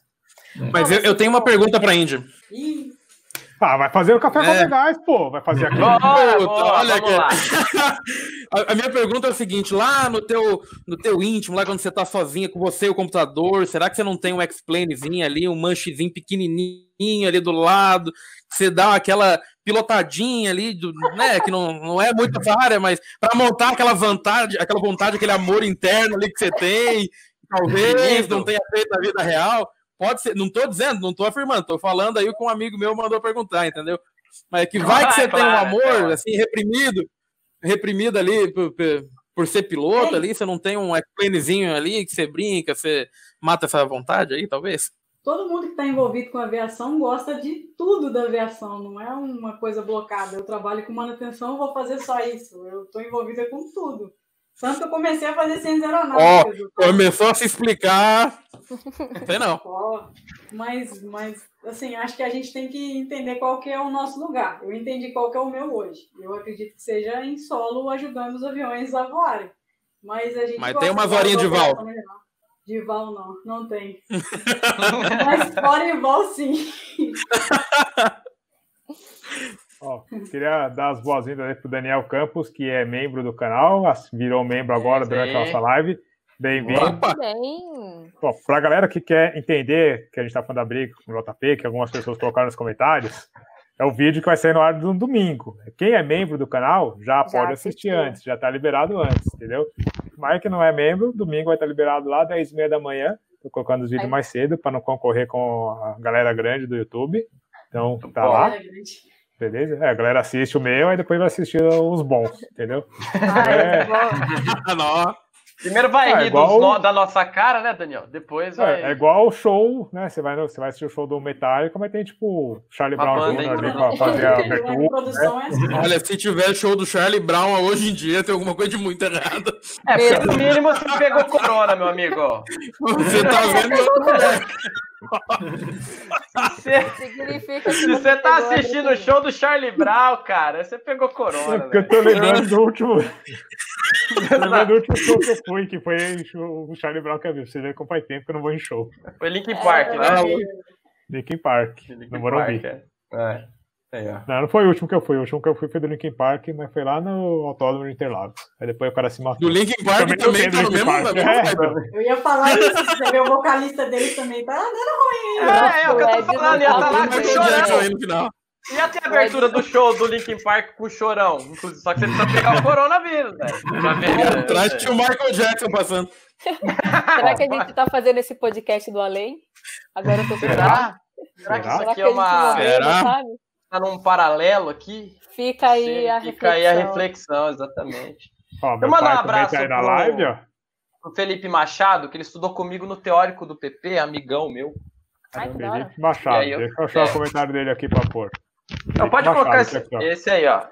Mas eu, eu tenho uma pergunta para a Índia. Ih. Ah, vai fazer o café é. com legais, pô. Vai fazer aqui. olha aqui. a, a, minha pergunta é a seguinte: lá no teu, no teu íntimo, lá quando você tá sozinha com você e o computador, será que você não tem um explainzinho ali, um manchezinho pequenininho ali do lado, que você dá aquela pilotadinha ali, do, né, que não, não é muito essa área, mas para montar aquela vantagem, aquela vontade, aquele amor interno ali que você tem, talvez não tenha feito na vida real. Pode ser, não estou dizendo, não estou afirmando, estou falando aí o que um amigo meu mandou perguntar, entendeu? Mas é que vai que você claro, tem um amor claro. assim reprimido, reprimido ali por, por ser piloto ali, você não tem um explainzinho ali que você brinca, você mata essa vontade aí, talvez? Todo mundo que está envolvido com aviação gosta de tudo da aviação, não é uma coisa blocada. Eu trabalho com manutenção, vou fazer só isso. Eu estou envolvida com tudo. Tanto que eu comecei a fazer ciências aeronáuticas. Oh, começou a se explicar. Sei não. Oh, mas, mas, assim, acho que a gente tem que entender qual que é o nosso lugar. Eu entendi qual que é o meu hoje. Eu acredito que seja em solo ajudando os aviões a voarem. Mas a gente. Mas tem umas horinhas de val. De val não, não tem. mas fora em val sim. Ó, queria dar as boas-vindas para o Daniel Campos, que é membro do canal, virou membro agora durante a nossa live. Bem-vindo. Para a galera que quer entender que a gente está falando da briga com o JP, que algumas pessoas colocaram nos comentários, é o vídeo que vai sair no ar no domingo. Quem é membro do canal já, já pode assistir antes, já está liberado antes, entendeu? Mas que não é membro, domingo vai estar liberado lá, 10 e meia da manhã. Estou colocando os vídeos mais cedo para não concorrer com a galera grande do YouTube. Então, tá lá. Beleza? É, a galera assiste o meu e depois vai assistir os bons, entendeu? Ah, é. Primeiro vai é, rir igual... no... da nossa cara, né, Daniel? Depois vai. É, é igual o show, né? Você vai, você vai assistir o show do Metallica, mas tem tipo Charlie Brown Jr. ali pra fazer a abertura. Né? Olha, se tiver show do Charlie Brown hoje em dia, tem alguma coisa de muito errado. É, no mínimo você pegou corona, meu amigo. Você tá vendo? Significa se você tá assistindo o show do Charlie Brown, cara, você pegou corona. É eu tô lembrando do último. lembrando do último show que eu fui, que foi o Charlie Brown que eu vi. Você vê que faz tempo que eu não vou em show. Foi Linkin Park, é, né? Linkin Park. Linkin no Morumbi. Park, é. É. É. Não, não foi o último que eu fui. O último que eu fui foi do Linkin Park, mas foi lá no Autódromo de Interlagos. Aí depois o cara se matou. Do Linkin Park também, também tá no mesmo, Park. É, Eu ia falar isso, você vê o vocalista dele também tá dando ruim. É, é, o que eu tô falando, ia estar tá lá com chorão. Ia ter a abertura do show do Linkin Park com o chorão. Inclusive, só que você precisa pegar o coronavírus, velho. Atrás tinha o Michael Jackson passando. Será que a gente tá fazendo esse podcast do além? Agora eu tô Será? Será que isso aqui é uma. Será? Tá num paralelo aqui? Fica aí a Fica reflexão. aí a reflexão, exatamente. Ó, eu mando um abraço aí na pro, live, ó. pro Felipe Machado, que ele estudou comigo no teórico do PP, amigão meu. Ai, Felipe Machado, aí, eu, deixa eu achar é. o comentário dele aqui para pôr. Não, pode Machado, colocar esse, aqui, esse aí, ó.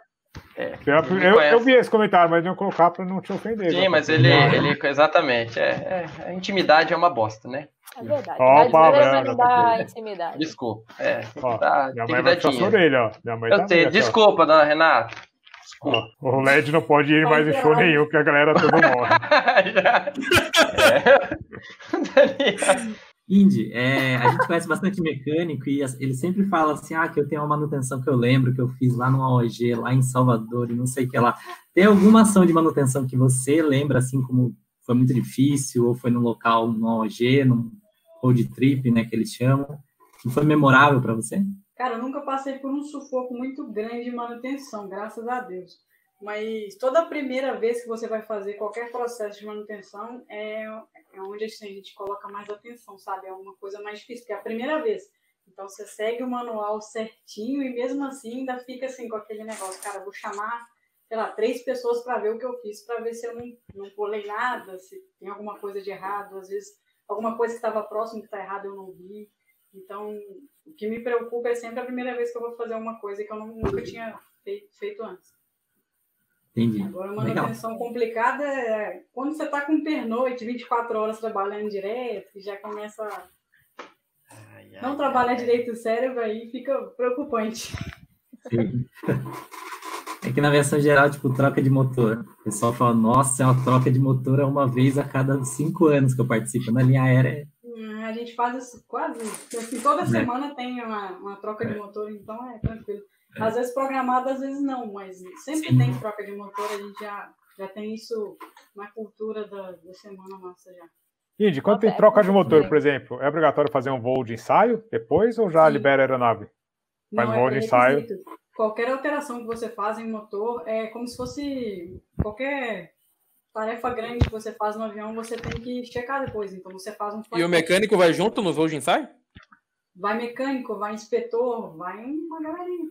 É, eu, eu, vi esse comentário, mas não colocar para não te ofender. Sim, mas ele, ele exatamente. É, é, a intimidade é uma bosta, né? É verdade. Ó, oh, palavrão, da intimidade. Desculpa. É, ó, tá, minha mãe vai puxar sua orelha, ó. Minha mãe eu tá sei, desculpa, dona Renata. Ó, o LED não pode ir mais em show nenhum, porque a galera toda morre. é. Indy, é, a gente conhece bastante mecânico e ele sempre fala assim, ah, que eu tenho uma manutenção que eu lembro que eu fiz lá no AOG, lá em Salvador e não sei o que lá. Tem alguma ação de manutenção que você lembra, assim, como foi muito difícil, ou foi no local, no AOG, no road trip, né, que eles chamam, que foi memorável para você? Cara, eu nunca passei por um sufoco muito grande de manutenção, graças a Deus. Mas toda primeira vez que você vai fazer qualquer processo de manutenção é, é onde assim, a gente coloca mais atenção, sabe? É uma coisa mais difícil, porque é a primeira vez. Então você segue o manual certinho e mesmo assim ainda fica assim com aquele negócio, cara, vou chamar, sei lá, três pessoas para ver o que eu fiz, para ver se eu não, não pulei nada, se tem alguma coisa de errado, às vezes alguma coisa que estava próximo que está errado eu não vi. Então, o que me preocupa é sempre a primeira vez que eu vou fazer uma coisa que eu não, nunca tinha feito, feito antes. Entendi. Agora, uma manutenção complicada é quando você está com pernoite, 24 horas trabalhando direto, já começa a ai, não ai, trabalhar ai. direito o cérebro, aí fica preocupante. Sim. É que na versão geral, tipo, troca de motor. O pessoal fala, nossa, é uma troca de motor é uma vez a cada cinco anos que eu participo. Na linha aérea. Hum, a gente faz isso quase. Assim, toda é. semana tem uma, uma troca de motor, então é tranquilo. Às vezes programado, às vezes não, mas sempre Sim. tem troca de motor, a gente já, já tem isso na cultura da, da semana nossa já. Indy, quando tem troca de motor, por exemplo, é obrigatório fazer um voo de ensaio depois ou já Sim. libera a aeronave? Faz não, voo é de ensaio. Qualquer alteração que você faz em motor é como se fosse qualquer tarefa grande que você faz no avião, você tem que checar depois. Então você faz um. E o mecânico vai junto nos voos de ensaio? Vai mecânico, vai inspetor, vai uma galerinha.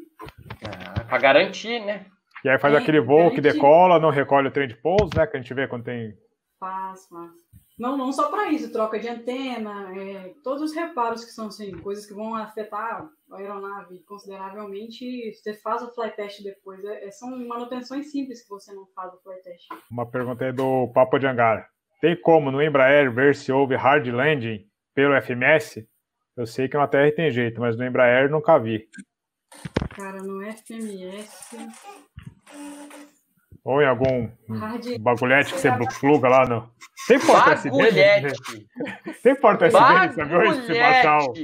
Ah, para garantir, né? E aí faz é, aquele voo garantir. que decola, não recolhe o trem de pouso, né? Que a gente vê quando tem. Faz, faz. Não, não só para isso, troca de antena, é, todos os reparos que são assim, coisas que vão afetar a aeronave consideravelmente, você faz o flight test depois. É, é são manutenções simples que você não faz o flight test. Uma pergunta aí do Papo de Angar. Tem como no Embraer ver se houve hard landing pelo FMS? Eu sei que na TR tem jeito, mas no Embraer nunca vi. Cara, no FMS. Ou em algum Hard... bagulhete que você pluga lá no. Tem porta bagulhete. USB? Tem porta USB sabe hoje? Baixar o.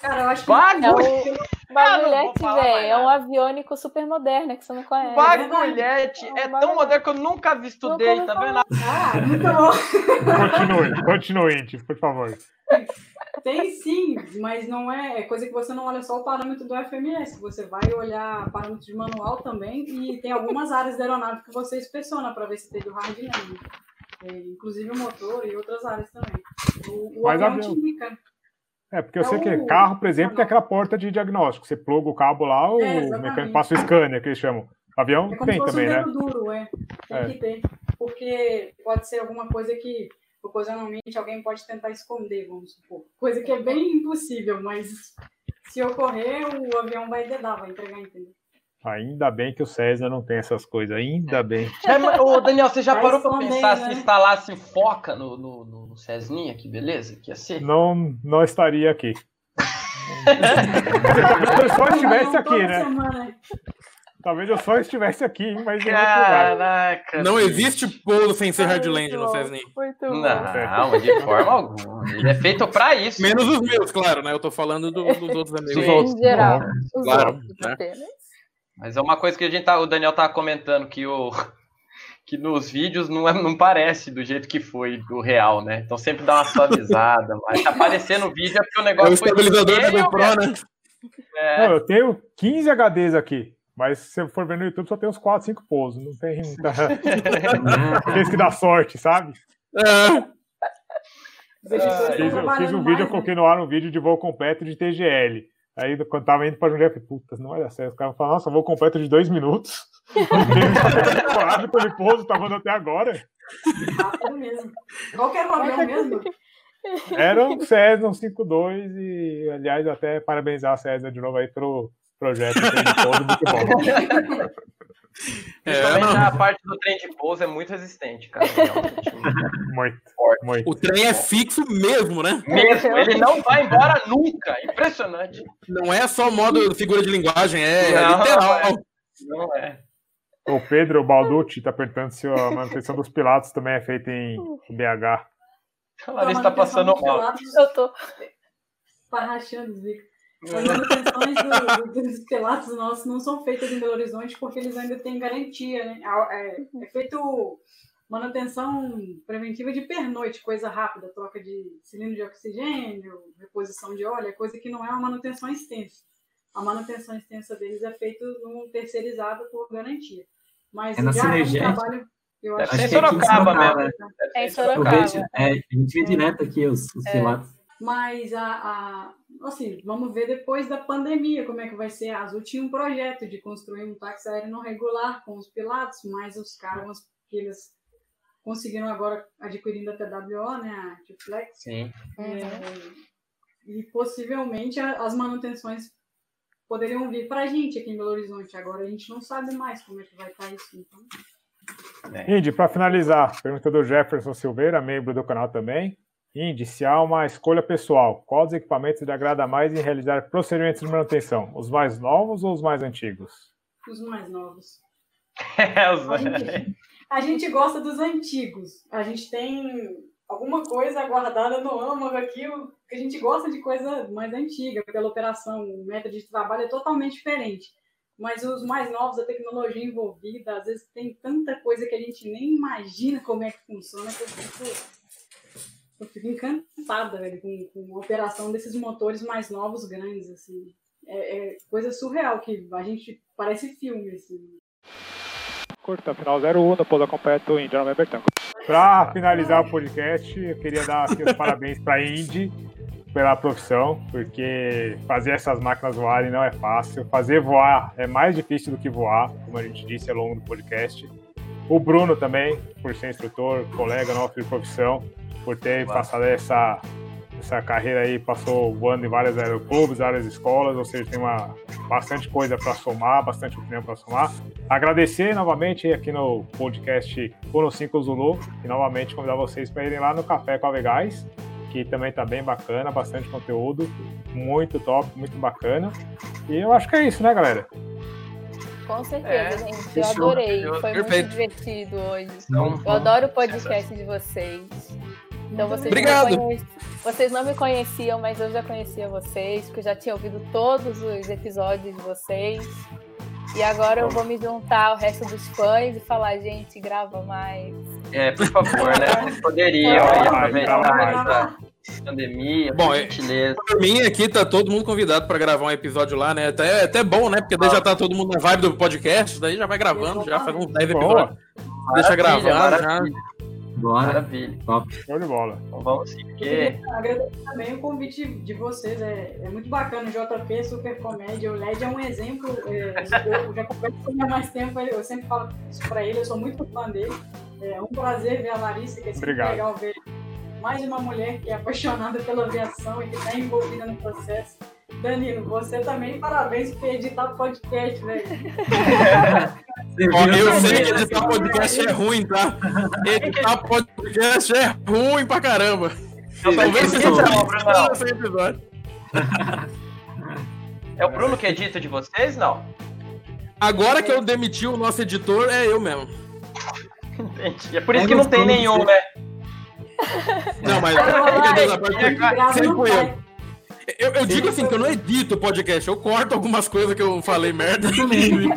Cara, eu acho que. Bagulhete! É bagulhete, velho. É um aviônico super moderno que você não conhece. Bagulhete é, é tão moderno que eu nunca vi, estudei, tá vendo? Ah, muito bom. Continue, continue, por favor. Tem sim, mas não é, é coisa que você não olha só o parâmetro do FMS, você vai olhar parâmetro de manual também e tem algumas áreas da aeronave que você inspeciona para ver se teve o hard landing. É, inclusive o motor e outras áreas também. O, o avião, avião. indica. É, porque eu é sei que carro, por exemplo, tem aquela porta de diagnóstico. Você pluga o cabo lá, o é, mecânico passa o scanner, que eles chamam. Avião é como tem se fosse também, um né? duro, é. Tem é. que ter. Porque pode ser alguma coisa que ocasionalmente alguém pode tentar esconder, vamos supor. Coisa que é bem impossível, mas se ocorrer, o avião vai dedar, vai entregar, entendeu? Ainda bem que o César não tem essas coisas, ainda bem. É, ô, Daniel, você já parou para pensar né? se instalasse foca no, no, no Cesninha, que beleza que ia ser? Não, não estaria aqui. Se só estivesse aqui, né? Semana. Talvez eu só estivesse aqui, mas Caraca. Não existe bolo sem ser Hardland no Cesnin. Não, de forma alguma. Ele é feito pra isso. Menos os meus, claro, né? Eu tô falando do, dos outros amigos. Sim, outros. Em geral. Claro. Né? Mas é uma coisa que a gente tá. O Daniel tá comentando que o. Que nos vídeos não, é, não parece do jeito que foi do real, né? Então sempre dá uma suavizada, mas tá aparecendo no vídeo é porque o negócio. É o estabilizador do GoPro, né? É. Não, eu tenho 15 HDs aqui. Mas se você for ver no YouTube, só tem uns 4, 5 pousos. Não tem muita. Aqueles que dá sorte, sabe? É. Fiz, fiz um vídeo, eu coloquei no ar um vídeo de voo completo de TGL. Aí, quando tava indo pra Jundiaí, eu falei, puta, não vai dar certo. Os caras falaram, nossa, voo completo de dois minutos. Parado pelo pouso, tá voando até agora. Rápido mesmo. Qualquer avião mesmo. Era um Cessna, um 5.2 e, aliás, até parabenizar a Cessna de novo aí pelo projeto todo muito bom. Principalmente é, a parte do trem de pouso é muito resistente, cara. muito, muito. O trem é fixo mesmo, né? Mesmo, ele não vai embora nunca. Impressionante. Não é só modo figura de linguagem, é não, literal. Não é. Não é. O Pedro Balducci está perguntando se a manutenção dos pilatos também é feita em BH. A Larissa está passando mal. Eu tô. Tá rachando os bicos. As manutenções do, do, dos pelatos nossos não são feitas em Belo Horizonte porque eles ainda têm garantia, né? É, é feito manutenção preventiva de pernoite, coisa rápida, troca de cilindro de oxigênio, reposição de óleo, é coisa que não é uma manutenção extensa. A manutenção extensa deles é feita num terceirizado por garantia. Mas é na já é um trabalho. Eu acho, acho que é em Sorocaba mesmo. É em Sorocaba. é, a gente vê é. direto aqui os, os é. Mas a, a, assim, vamos ver depois da pandemia como é que vai ser. A Azul tinha um projeto de construir um táxi aéreo não regular com os pilatos, mas os carros que eles conseguiram agora adquirindo a TWO, né, a T-Flex. Sim. É, e possivelmente as manutenções poderiam vir para a gente aqui em Belo Horizonte. Agora a gente não sabe mais como é que vai estar tá isso. Então. É. Indy, para finalizar, pergunta do Jefferson Silveira, membro do canal também. Indy, se há uma escolha pessoal, qual dos equipamentos lhe agrada mais em realizar procedimentos de manutenção? Os mais novos ou os mais antigos? Os mais novos. É, os... a, gente, a gente gosta dos antigos. A gente tem alguma coisa guardada no âmago aqui, que a gente gosta de coisa mais antiga, pela operação, o método de trabalho é totalmente diferente. Mas os mais novos, a tecnologia envolvida, às vezes tem tanta coisa que a gente nem imagina como é que funciona, que eu fico eu fico encantada velho, com, com a operação desses motores mais novos, grandes, assim. É, é, coisa surreal, que a gente parece filme, assim. Curta, final 01 no Polo Completo Indy November Tango. Para finalizar o podcast, eu queria dar aqui os parabéns para a Indy pela profissão, porque fazer essas máquinas voarem não é fácil. Fazer voar é mais difícil do que voar, como a gente disse ao longo do podcast. O Bruno também, por ser instrutor, colega nosso de profissão, por ter Uau. passado essa, essa carreira aí, passou voando em várias aeroclubes, várias escolas, ou seja, tem uma bastante coisa para somar, bastante opinião para somar. Agradecer novamente aqui no podcast Fono 5 Zulu e novamente convidar vocês para irem lá no Café com a Vegais, que também está bem bacana, bastante conteúdo, muito top, muito bacana. E eu acho que é isso, né, galera? Com certeza, é, gente. Eu adorei. Foi Perfeito. muito divertido hoje. Então, eu adoro o podcast de vocês. Então vocês Obrigado. Não vocês não me conheciam, mas eu já conhecia vocês, porque eu já tinha ouvido todos os episódios de vocês. E agora eu vou me juntar ao resto dos fãs e falar, gente, grava mais. É, por favor, né? Vocês poderiam aí aproveitar essa pandemia, bom, é, gentileza. Por mim aqui tá todo mundo convidado para gravar um episódio lá, né? Até, até bom, né? Porque daí já tá todo mundo na vibe do podcast, daí já vai gravando, já faz uns 10 episódios. Deixa gravando já. Bora. Maravilha. Top. Show de bola. Então vamos sim, porque... Agradeço também o convite de vocês. É, é muito bacana. O JP, super comédia. O LED é um exemplo. É, eu já converso com ele há mais tempo. Eu sempre falo isso pra ele. Eu sou muito fã dele. É um prazer ver a Larissa, que é sempre Obrigado. legal ver mais uma mulher que é apaixonada pela aviação e que está envolvida no processo. Danilo, você também, parabéns por editar podcast, velho. eu sei que editar podcast é ruim, tá? Editar podcast é ruim pra caramba. Talvez seja o episódio. É o Bruno que edita de vocês, não? Agora que eu demiti o nosso editor, é eu mesmo. Entendi. É por isso é que não tem nenhum, né? Não, mas é sempre foi eu. Eu, eu digo assim que eu não edito o podcast, eu corto algumas coisas que eu falei merda também.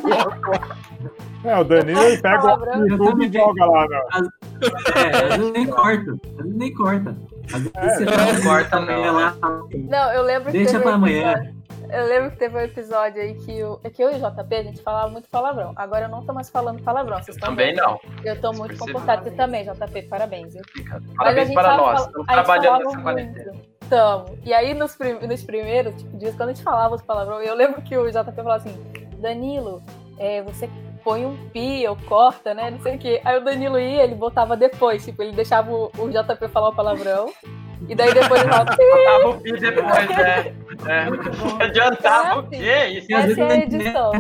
é, o Danilo ele pega o YouTube e joga lá, né? É, às vezes nem corta. Às vezes nem corta. Às vezes é, você não corta, não. Lá, não, eu lembro que. Deixa pra amanhã. Eu lembro que teve um episódio aí que, eu, é que eu e o JP a gente falava muito palavrão. Agora eu não tô mais falando palavrão. Vocês também não. Eu tô muito comportado. Você também, JP. Parabéns. Viu? Parabéns para nós. Estamos trabalhando nessa quarentena. Tamo. E aí, nos, prim nos primeiros tipo, dias, quando a gente falava os palavrão, eu lembro que o JP falou assim: Danilo, é, você põe um pi ou corta, né? Não sei o quê. Aí o Danilo ia, ele botava depois, tipo, ele deixava o, o JP falar o palavrão. E daí depois ele falava. Botava o pi depois, né? É. Adiantava é, o quê? Isso Essa é a edição.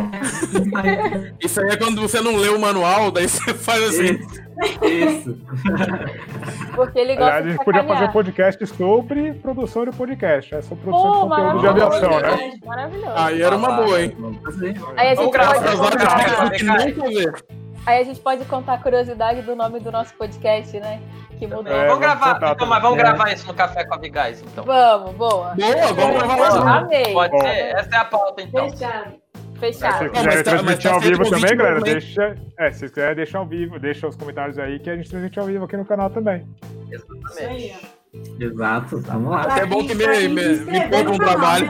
Isso aí é quando você não lê o manual, daí você faz assim. Isso. Porque ele gosta Aliás, a gente podia fazer um podcast sobre produção de podcast. É sobre produção Pô, de conteúdo de aviação, né? Maravilhoso. Aí era uma boa, hein? Aí a gente pode... Aí a gente pode contar a curiosidade do nome do nosso podcast, né? Que mudou. É, vamos gravar, então, mas vamos é. gravar isso no Café com a Vigais, então. Vamos, boa. Boa, vamos gravar lá. Amei. Pode ser? Essa é a pauta, então. Fechado. Fechado. Se quiser tá, transmitir tá ao vivo também, galera, deixa. É, se quiser deixar ao vivo, deixa os comentários aí que a gente transmite ao vivo aqui no canal também. Exatamente. Exato, vamos lá. É bom que me, me, me um trabalho.